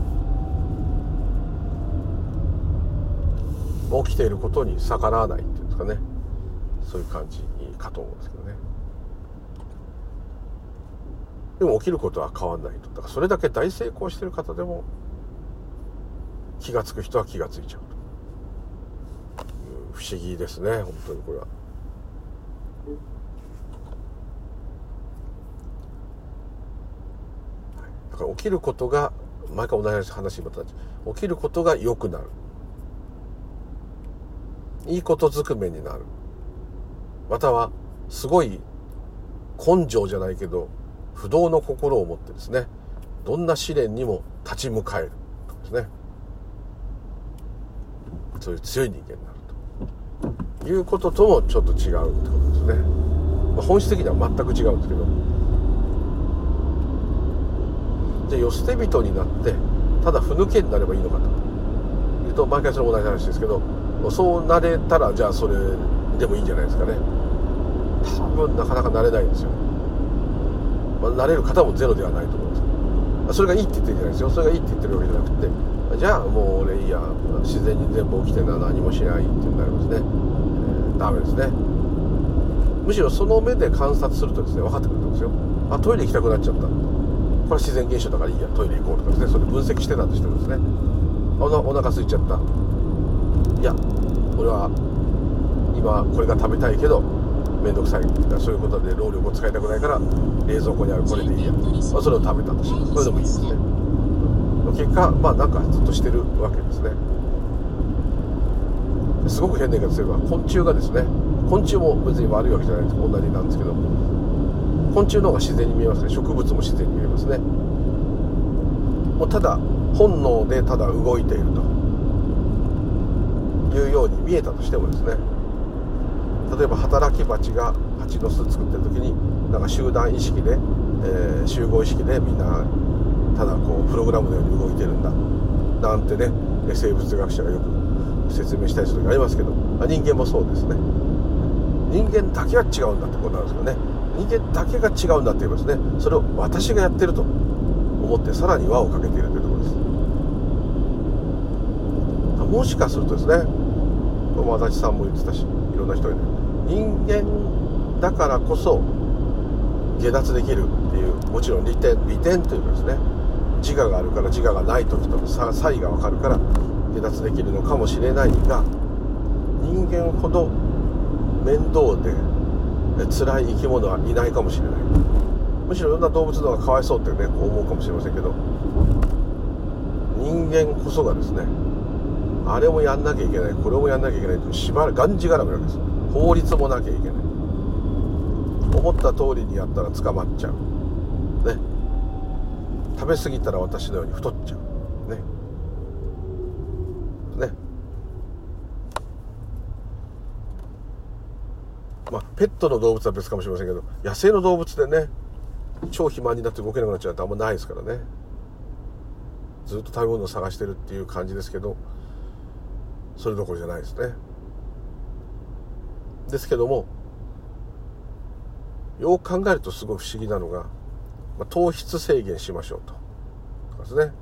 起きていることに逆らわないっていうんですかね。そういう感じかと思うんですけどね。でも起きることは変わんないと。だからそれだけ大成功してる方でも気が付く人は気が付いちゃう。不思議ですね本当にこれは。だから起きることが毎回同じ話にまた起きることが良くなる。いいことずくめになる。またはすごい根性じゃないけど不動の心を持ってですね。どんな試練にも立ち向かえる。ですね。そういう強い人間になる。いうことともちょっと違うってことですね、まあ、本質的には全く違うんですけど。じゃあ世捨て人になってただふぬけになればいいのかと。いうと毎回それ同じ話ですけどそうなれたらじゃあそれでもいいんじゃないですかね。多分なかなかなれないんですよ、まあ、なれる方もゼロではないと思いますそれがいいって言ってるんじゃないですよ。それがいいって言ってるわけじゃなくてじゃあもう俺いいや自然に全部起きてるのは何もしないってなりますね、えー、ダメですね。むしろその目で観察するとですね分かってくるんですよ。あトイレ行きたくなっちゃった。これは自然現象だからいいや。トイレ行こうとかですね。それ分析してたとしてもですね。おなお腹空いちゃった。いや俺は今これが食べたいけど面倒くさい。そういうことで労力を使いたくないから冷蔵庫にあるこれでいいや、まあ、それを食べたとしてこれでもいいですね。結果まあなんかずっとしてるわけですね。すごく変な言い方すれば昆虫がですね昆虫も別に悪いわけじゃないです同じなんですけど昆虫の方が自然に見えますね。植物も自然に見えますね。もうただ本能でただ動いているというように見えたとしてもですね例えば働き蜂が蜂の巣作ってる時になんか集団意識で、えー、集合意識でみんなただこうプログラムのように動いてるんだ。なんてね生物学者がよく説明したりする時ありますけど人間もそうですね。人間だけは違うんだってことなんですよね。人間だけが違うんだって言いますねそれを私がやってると思ってさらに輪をかけているというところです。もしかするとですね足立さんも言ってたしいろんな人が人間だからこそ下脱できるっていうもちろん利点利点というかですね自我があるから自我がない時との差異が分かるから下脱できるのかもしれないが人間ほど面倒で辛い生き物はいないかもしれない。むしろいろんな動物の方がかわいそうってねこう思うかもしれませんけど人間こそがですねあれもやんなきゃいけないこれもやんなきゃいけないってしばらくがんじがらめなんです。法律もなきゃいけない。思った通りにやったら捕まっちゃう。食べ過ぎたら私のように太っちゃう。ね。ね。まあペットの動物は別かもしれませんけど野生の動物でね超肥満になって動けなくなっちゃうってあんまないですからね。ずっと食べ物を探してるっていう感じですけどそれどころじゃないですね。ですけどもよく考えるとすごい不思議なのが、ま、糖質制限しましょうと。とですね。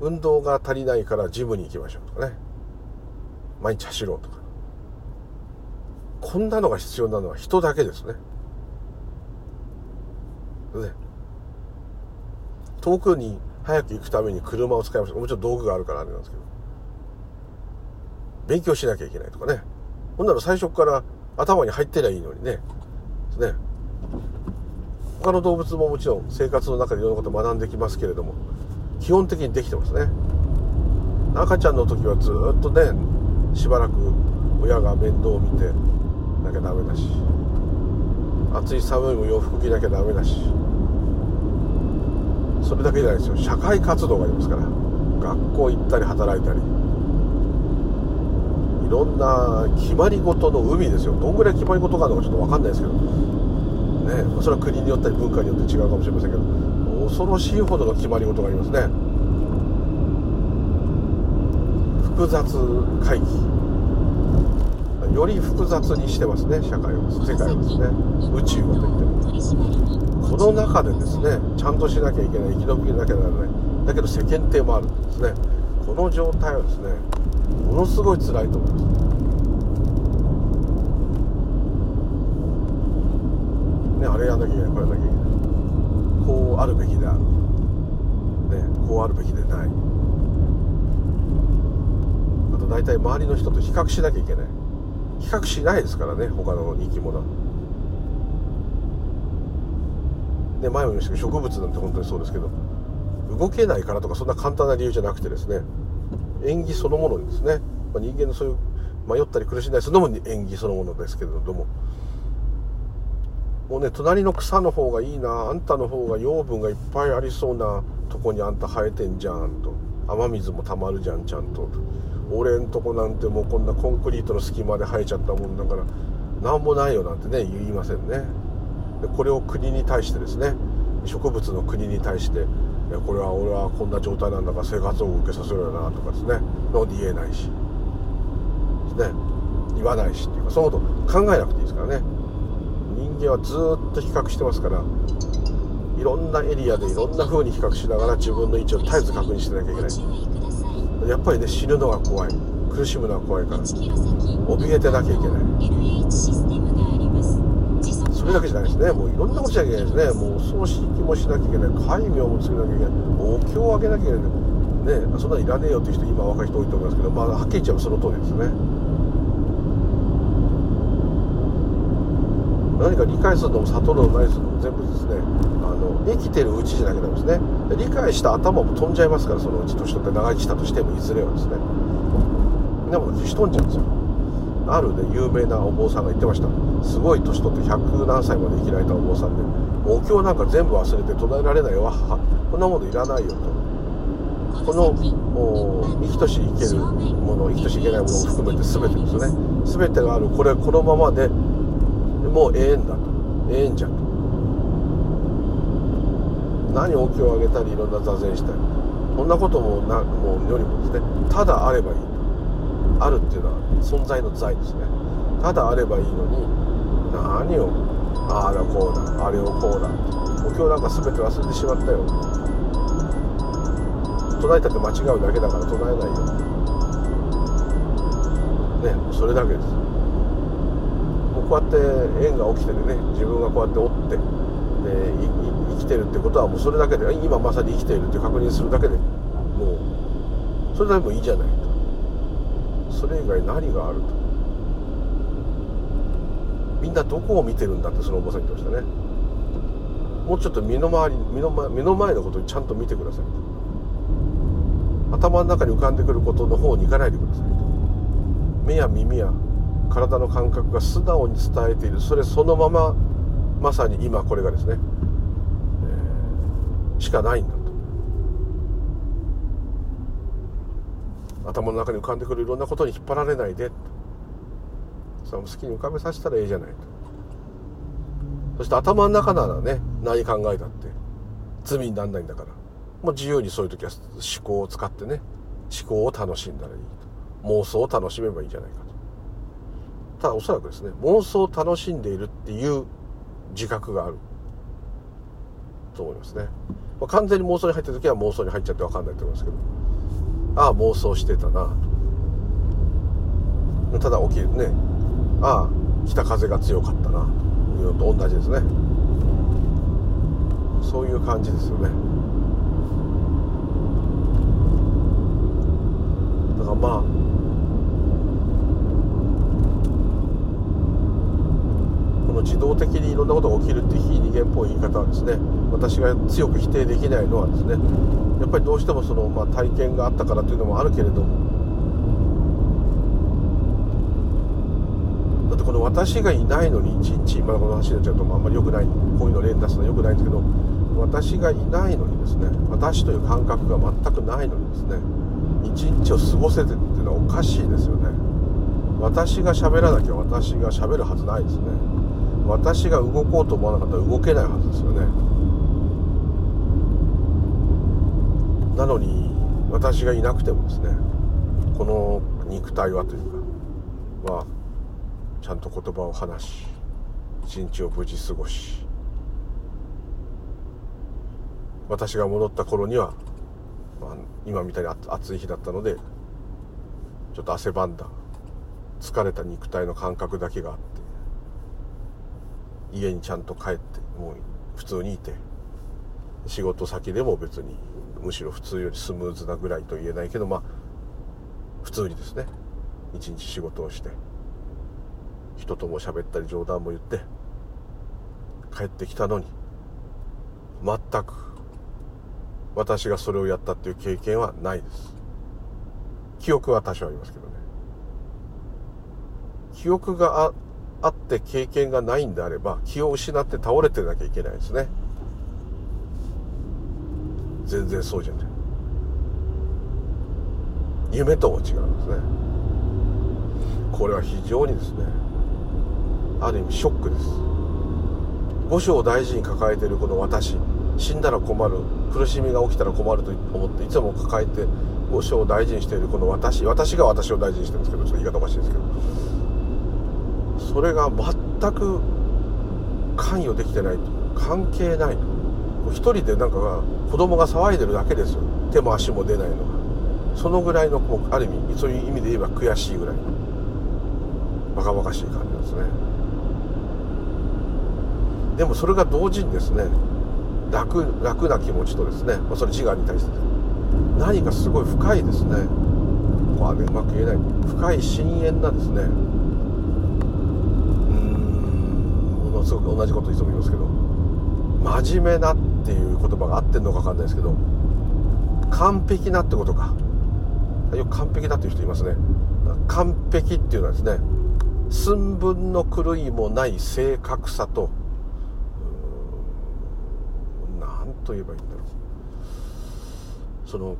運動が足りないからジムに行きましょうとかね。毎日走ろうとか。こんなのが必要なのは人だけですね。ね。遠くに早く行くために車を使いましょう。もちろん道具があるからあれなんですけど。勉強しなきゃいけないとかね。ほんなら最初から頭に入ってりゃいいのにね。ね。他の動物ももちろん生活の中でいろんなこと学んできますけれども基本的にできてますね。赤ちゃんの時はずっとねしばらく親が面倒を見てなきゃダメだし暑い寒いも洋服着なきゃダメだしそれだけじゃないですよ。社会活動がありますから学校行ったり働いたりいろんな決まり事の海ですよ。どんぐらい決まり事があるのかちょっと分かんないですけど。ね。それは国によったり文化によって違うかもしれませんけど恐ろしいほどの決まり事がありますね。複雑回帰より複雑にしてますね社会を世界をですね。宇宙をといっても。この中でですねちゃんとしなきゃいけない生き延びなきゃならない。だけど世間体もあるんですね。この状態はですねものすごい辛いと思います。ねあれやんなきゃいけないこれやんなきゃいけない。こうあるべきだ。ねこうあるべきでない。あと大体周りの人と比較しなきゃいけない。比較しないですからね他の生き物。ね前も言いましたけど植物なんて本当にそうですけど動けないからとかそんな簡単な理由じゃなくてですね縁起そのものにですね、まあ、人間のそういう迷ったり苦しんだりするのも縁起そのものですけれどももうね隣の草の方がいいな。あんたの方が養分がいっぱいありそうなとこにあんた生えてんじゃんと。雨水もたまるじゃんちゃんと。俺んとこなんてもうこんなコンクリートの隙間で生えちゃったもんだから何もないよなんてね言いませんね。でこれを国に対してですね植物の国に対してこれは俺はこんな状態なんだから生活を受けさせろよなとかですね。ので言えないし。ね。言わないしっていうかそのこと考えなくていいですからね。人間はずっと比較してますからいろんなエリアでいろんな風に比較しながら自分の位置を絶えず確認しなきゃいけない。やっぱりね死ぬのが怖い。苦しむのは怖いから怯えてなきゃいけない。それだけじゃないですね。もういろんなことしなきゃいけないですね。もうお葬式もしなきゃいけない。戒名もつけなきゃいけない。お経をあげなきゃいけない。ねそんなのいらねえよっていう人今若い人多いと思いますけどまあはっきり言っちゃえばその通りですね何か理解するのも悟るのも何するのも全部ですねあの生きてるうちじゃなきゃダメですね。理解した頭も飛んじゃいますからそのうち年取って長生きしたとしてもいずれはですね。みんなも年飛んじゃうんですよ。あるね有名なお坊さんが言ってました。すごい年取って100何歳まで生きられたお坊さんでお経なんか全部忘れて唱えられないわはこんなものいらないよと。この生きとし生けるもの生きとし生けないものを含めて全てですよね。全てがある。これこのままでもうええんだと。ええんじゃと何お経をあげたりいろんな座禅したり。こんなこともなもうよりもですね。ただあればいいあるっていうのは存在の財ですね。ただあればいいのに何をあれはこうだあれをこうだ。お経なんか全て忘れてしまったよ。唱えたって間違うだけだから唱えないよ。ねそれだけです。こうやって縁が起きててね自分がこうやって折ってで生きてるってことはもうそれだけで今まさに生きているって確認するだけでもうそれだけでもいいじゃないと。それ以外何があると。みんなどこを見てるんだってそのおばさん言ってましたね。もうちょっと身の回り身の前目の前のことにちゃんと見てくださいと。頭の中に浮かんでくることの方に行かないでくださいと。目や耳や体の感覚が素直に伝えている。それそのまままさに今これがですね、えー、しかないんだと。頭の中に浮かんでくるいろんなことに引っ張られないで。それ好きに浮かべさせたらいいじゃないと。そして頭の中ならね何考えたって罪にならないんだから。もう自由にそういう時は思考を使ってね思考を楽しんだらいいと。妄想を楽しめばいいじゃないか。ただおそらくですね妄想を楽しんでいるっていう自覚がある。と思いますね、まあ、完全に妄想に入った時は妄想に入っちゃって分かんないと思いますけど。ああ妄想してたな。ただ起きるねああ北風が強かったな。というのと同じですね。そういう感じですよね。だからまあの自動的にいろんなことが起きるって非人間っぽい言い方はですね。私が強く否定できないのはですね。やっぱりどうしてもその、まあ、体験があったからというのもあるけれどだってこの私がいないのにいちいち今この話になっちゃうとあんまり良くないこういうの例に出すのは良くないんですけど私がいないのにですね私という感覚が全くないのにですね一日を過ごせてっていうのはおかしいですよね。私が喋らなきゃ私が喋るはずないですね。私が動こうと思わなかったら動けないはずですよね。なのに私がいなくてもですねこの肉体はというかはちゃんと言葉を話し一日を無事過ごし私が戻った頃には、まあ、今みたいに暑い日だったのでちょっと汗ばんだ疲れた肉体の感覚だけがあって家にちゃんと帰ってもう普通にいて仕事先でも別にむしろ普通よりスムーズなぐらいと言えないけどまあ普通にですね。一日仕事をして人とも喋ったり冗談も言って帰ってきたのに全く私がそれをやったっていう経験はないです。記憶は多少ありますけどね。記憶がああって経験がないんであれば気を失って倒れてなきゃいけないですね。全然そうじゃない。夢とも違うんですね。これは非常にですねある意味ショックです。五章を大事に抱えているこの私死んだら困る苦しみが起きたら困ると思っていつも抱えて五章を大事にしているこの私私が私を大事にしてるんですけどちょっと言い方おかしいですけど。それが全く関与できてないと関係ないと。一人でなんか子供が騒いでるだけですよ。手も足も出ないのが。そのぐらいのもうある意味そういう意味で言えば悔しいぐらいのバカバカしい感じですね。でもそれが同時にですね楽楽な気持ちとですね、まあ、それ自我に対して。何かすごい深いですね。こうねうまく言えない。深い深淵なですねすごく同じこといつも言いますけど真面目なっていう言葉が合ってんのか分かんないですけど完璧なってことか。よく完璧だっていう人いますね。完璧っていうのはですね寸分の狂いもない正確さと何と言えばいいんだろう。その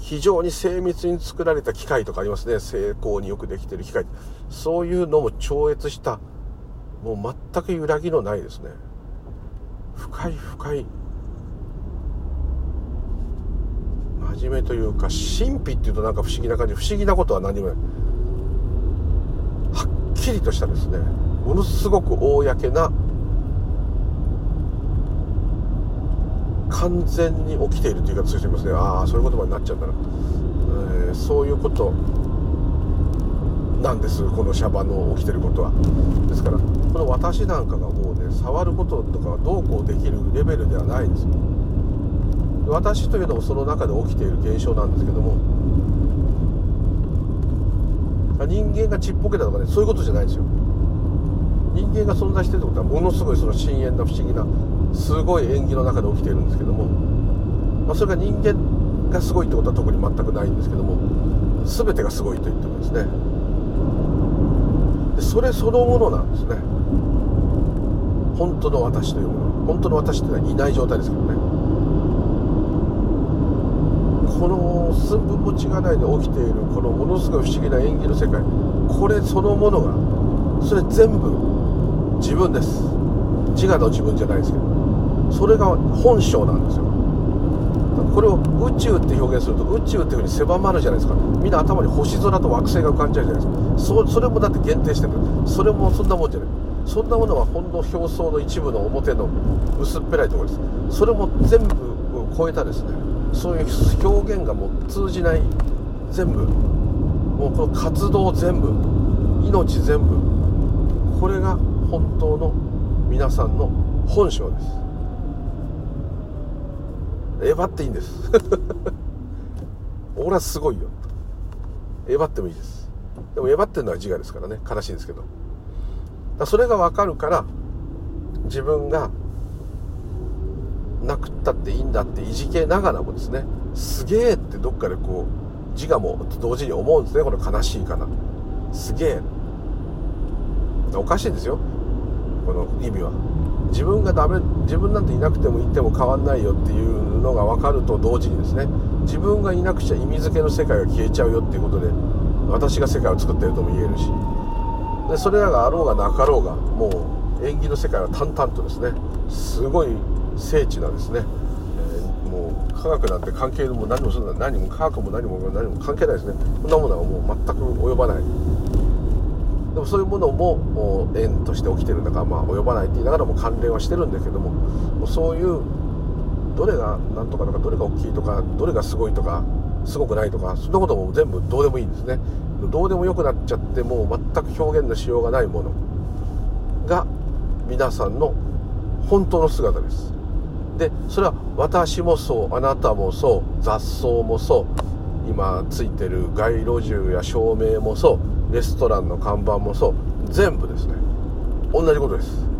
非常に精密に作られた機械とかありますね。精巧によくできてる機械。そういうのも超越したもう全く揺らぎのないですね。深い深い。真面目というか神秘っていうとなんか不思議な感じ。不思議なことは何も。ないはっきりとしたですね。ものすごく公な。完全に起きているという言い方してますね。ああそういう言葉になっちゃうんだな、えー、そういうことなんです。このシャバの起きてることは。ですからこの私なんかがもうね触ることとかどうこうできるレベルではないです私というのもその中で起きている現象なんですけども。人間がちっぽけだとかねそういうことじゃないですよ。人間が存在してるってことはものすごいその深淵な不思議なすごい縁起の中で起きているんですけども、まあ、それが人間がすごいってことは特に全くないんですけども。全てがすごいと言ってもですね。それそのものなんですね。本当の私というもの。本当の私っていうのはいない状態ですけどね。この寸分も違わないで起きているこのものすごい不思議な縁起の世界。これそのものがそれ全部自分です。自我の自分じゃないですけど。それが本性なんですよ。これを宇宙って表現すると宇宙っていうふうに狭まるじゃないですか。みんな頭に星空と惑星が浮かんじゃうじゃないですか。そそれもだって限定してる。それもそんなもんじゃない。そんなものはほんの表層の一部の表の薄っぺらいところです。それも全部超えたですね。そういう表現がもう通じない全部。もうこの活動全部命全部。これが本当の皆さんの本性です。えばっていいんです。俺はすごいよ。えばってもいいです。でもえばってるのは自我ですからね。悲しいんですけど。だそれが分かるから自分がなくったっていいんだっていじけながらもですねすげえってどっかでこう自我も同時に思うんですね。この悲しいかなすげえ。おかしいんですよ。この意味は。自分がダメ自分なんていなくてもいても変わんないよっていうのが分かると同時にですね自分がいなくちゃ意味付けの世界が消えちゃうよっていうことで私が世界を作ってるとも言えるしでそれらがあろうがなかろうがもう縁起の世界は淡々とですねすごい精緻なですね、えー、もう科学なんて関係も何もするの何も科学も何も何も関係ないですね。こんなものはもう全く及ばない。でもそういうものも縁として起きてるんだから、まあ、及ばないって言いながらも関連はしてるんだけどもそういうどれが何とかとかどれが大きいとかどれがすごいとかすごくないとかそんなことも全部どうでもいいんですね。どうでもよくなっちゃってもう全く表現のしようがないものが皆さんの本当の姿です。でそれは私もそうあなたもそう雑草もそう今ついてる街路樹や照明もそうレストランの看板もそう。全部ですね。同じことです。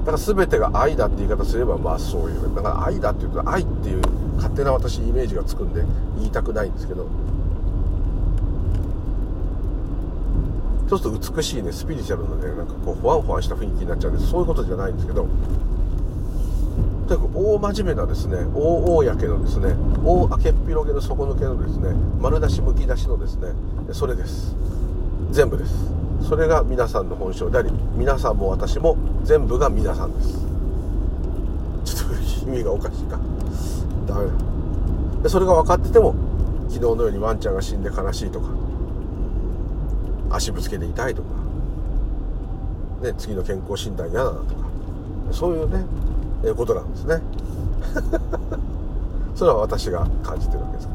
だから全てが愛だって言い方すればまあそういうだから愛だって言うと愛っていう勝手な私イメージがつくんで言いたくないんですけど。そうすると美しいねスピリチュアルのねなんかこうほわんほわんした雰囲気になっちゃうんでそういうことじゃないんですけど。とにかく大真面目なですね大公のですね大明けっ広げの底抜けのですね丸出しむき出しのですねそれです。全部です。それが皆さんの本性。であり皆さんも私も全部が皆さんです。ちょっと意味がおかしいか。ダメだ。でそれが分かってても昨日のようにワンちゃんが死んで悲しいとか足ぶつけて痛いとか、ね、次の健康診断嫌だなとかそういうねえことなんですね。それは私が感じてるわけです。か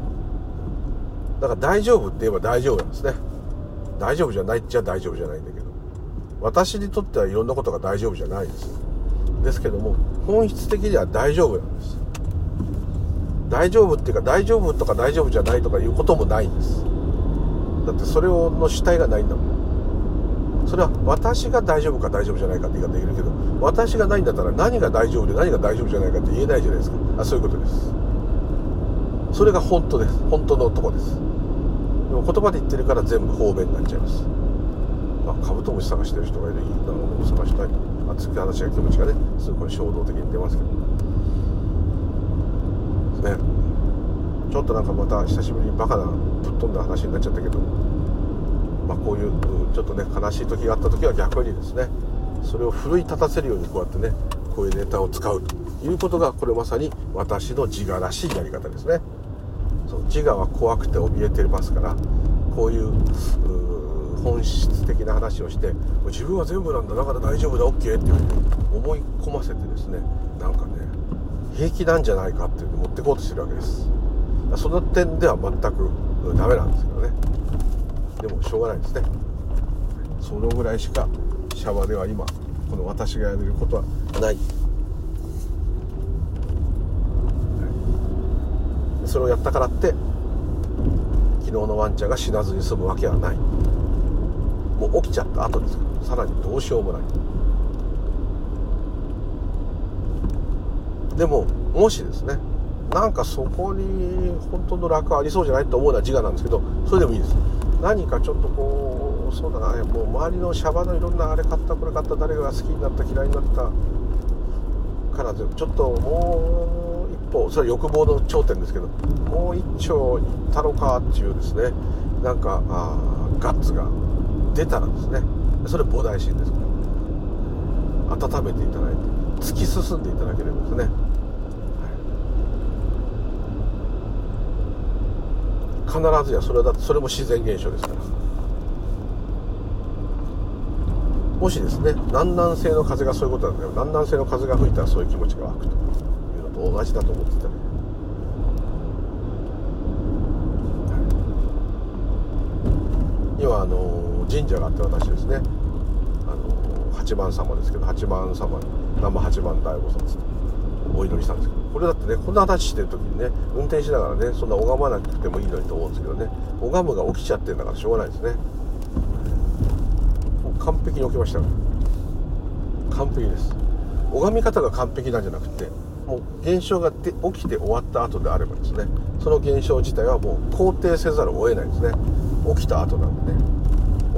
らだから大丈夫って言えば大丈夫なんですね。大丈夫じゃないっちゃ大丈夫じゃないんだけど。私にとってはいろんなことが大丈夫じゃないです。ですけども本質的には大丈夫なんです。大丈夫っていうか大丈夫とか大丈夫じゃないとかいうこともないんです。だってそれをの主体がないんだもん。それは私が大丈夫か大丈夫じゃないかって言い方できるけど私がないんだったら何が大丈夫で何が大丈夫じゃないかって言えないじゃないですか。あそういうことです。それが本当です。本当のとこです。でも言葉で言ってるから全部方便になっちゃいます。まあ、カブトムシ探してる人がいるいいな俺も探したい。熱く話が気持ちがねすごい衝動的に出ますけど。ね。ちょっとなんかまた久しぶりにバカなぶっ飛んだ話になっちゃったけど。まあこういうちょっとね悲しい時があった時は逆にですねそれを奮い立たせるようにこうやってねこういうネタを使うということがこれまさに私の自我らしいやり方ですね。そう自我は怖くて怯えてますからこういう本質的な話をして自分は全部なんだだから大丈夫だ OK っていうふうに思い込ませてですねなんかね平気なんじゃないかっていうの持ってこうとしてるわけです。その点では全くダメなんですけどね。でもしょうがないですね。そのぐらいしかシャワーでは今この私がやれることはない。それをやったからって昨日のワンちゃんが死なずに済むわけはない。もう起きちゃった後ですからさらにどうしようもない。でももしですねなんかそこに本当の楽ありそうじゃないと思うのは自我なんですけどそれでもいいです。何かちょっとこうそうだなもう周りのシャバのいろんなあれ買ったこれ買った誰が好きになった嫌いになったからちょっともう一歩それは欲望の頂点ですけどもう一丁いったのかっていうですねなんかあガッツが出たらですねそれ菩提心ですから温めていただいて突き進んでいただければですね必ずやそれだそれも自然現象ですから。もしですね南南西の風がそういうことなんだよ。南南西の風が吹いたらそういう気持ちが湧くと。いうのと同じだと思ってたね、はい、今あの神社があって私ですね。あの八幡様ですけど八幡様生八幡大菩薩お祈りしたんですけどこれだってねこんな話してる時にね運転しながらねそんな拝まなくてもいいのにと思うんですけどね拝むが起きちゃってるんだからしょうがないですね。もう完璧に起きました。完璧です。拝み方が完璧なんじゃなくてもう現象が起きて終わった後であればですねその現象自体はもう肯定せざるを得ないですね。起きた後なんでね。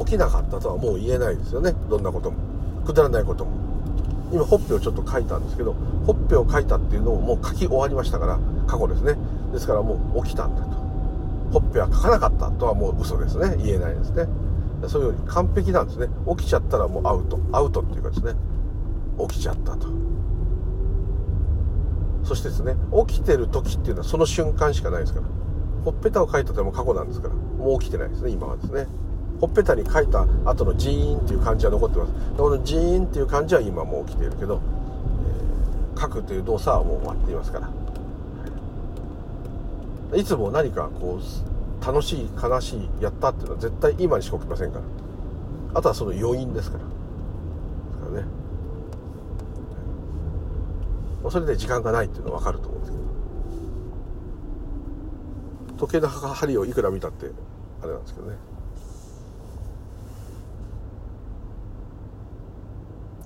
起きなかったとはもう言えないですよね。どんなことも。くだらないことも。今ほっぺをちょっと書いたんですけどほっぺを書いたっていうのをもう書き終わりましたから過去ですね。ですからもう起きたんだと。ほっぺは書かなかったとはもう嘘ですね。言えないですね。そういうように完璧なんですね。起きちゃったらもうアウト。アウトっていうかですね。起きちゃったと。そしてですね起きてる時っていうのはその瞬間しかないですから。ほっぺたを書いたとも過去なんですから。もう起きてないですね今はですね。ほっぺたに書いた後のジーンっていう感じは残ってます。このジーンっていう感じは今もう起きているけど、えー、書くという動作はもう終わっていますから。いつも何かこう楽しい悲しいやったっていうのは絶対今にしか起きませんから。あとはその余韻ですから。ですからね。それで時間がないっていうのは分かると思うんですけど。時計の針をいくら見たってあれなんですけどね。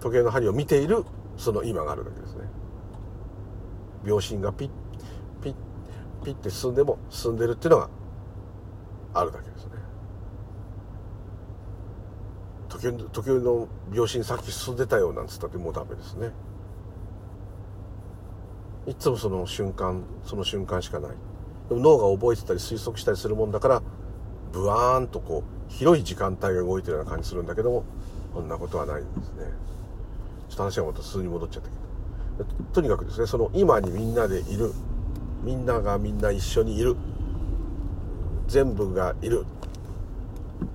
時計の針を見ているその今があるだけですね。秒針がピッピッピッて進んでも進んでるっていうのがあるだけですね。時時の秒針先進んでたよなんつったってもうダメですね。いつもその瞬間その瞬間しかない。でも脳が覚えてたり推測したりするもんだからブワーンとこう広い時間帯が動いてるような感じするんだけどもそんなことはないんですね。ちょっと話がまた数に戻っちゃったけどとにかくですねその今にみんなでいるみんながみんな一緒にいる全部がいる。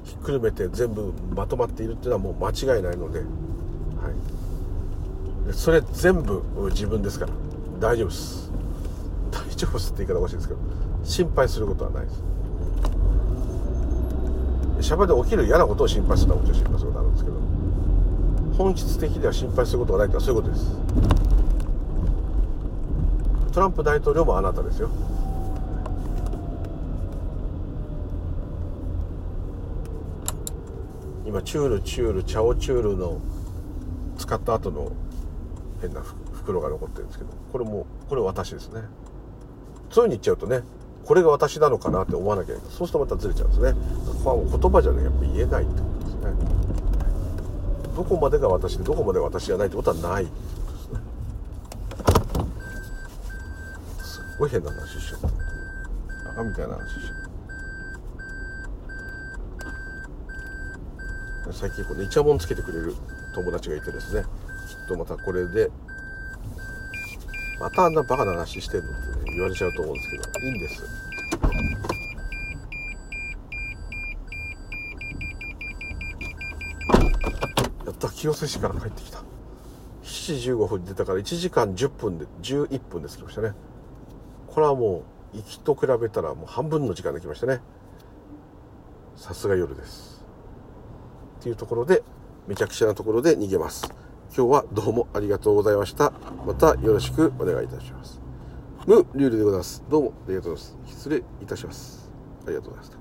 ひっくるめて全部まとまっているっていうのはもう間違いないので,、はい、でそれ全部自分ですから。大丈夫です。大丈夫ですって言い方おかしいですけど。心配することはないです。シャバで起きる嫌なことを心配するのはもちろん心配することあるんですけど。本質的では心配することがないとはそういうことです。トランプ大統領もあなたですよ。今チュールチュールチャオチュールの使った後の変な袋が残ってるんですけどこれもこれ私ですね。そういうに言っちゃうとねこれが私なのかなって思わなきゃいけない。そうするとまたずれちゃうんですね。ここはもう言葉じゃねやっぱ言えないってことですね。どこまでが私でどこまでが私じゃないってことはない。ってことですねすっごい変な話しちゃった。バカみたいな話しちゃった。最近こうねイチャモンつけてくれる友達がいてですね。きっとまたこれでまたあんなバカな話してんのってね言われちゃうと思うんですけどいいんですやった清瀬市から帰ってきた7時15分に出たから1時間10分で11分で着きましたねこれはもう行きと比べたらもう半分の時間で来ましたねさすが夜ですっていうところでめちゃくちゃなところで逃げます今日はどうもありがとうございました。またよろしくお願いいたします。ム・リュウルでございます。どうもありがとうございます。失礼いたします。ありがとうございました。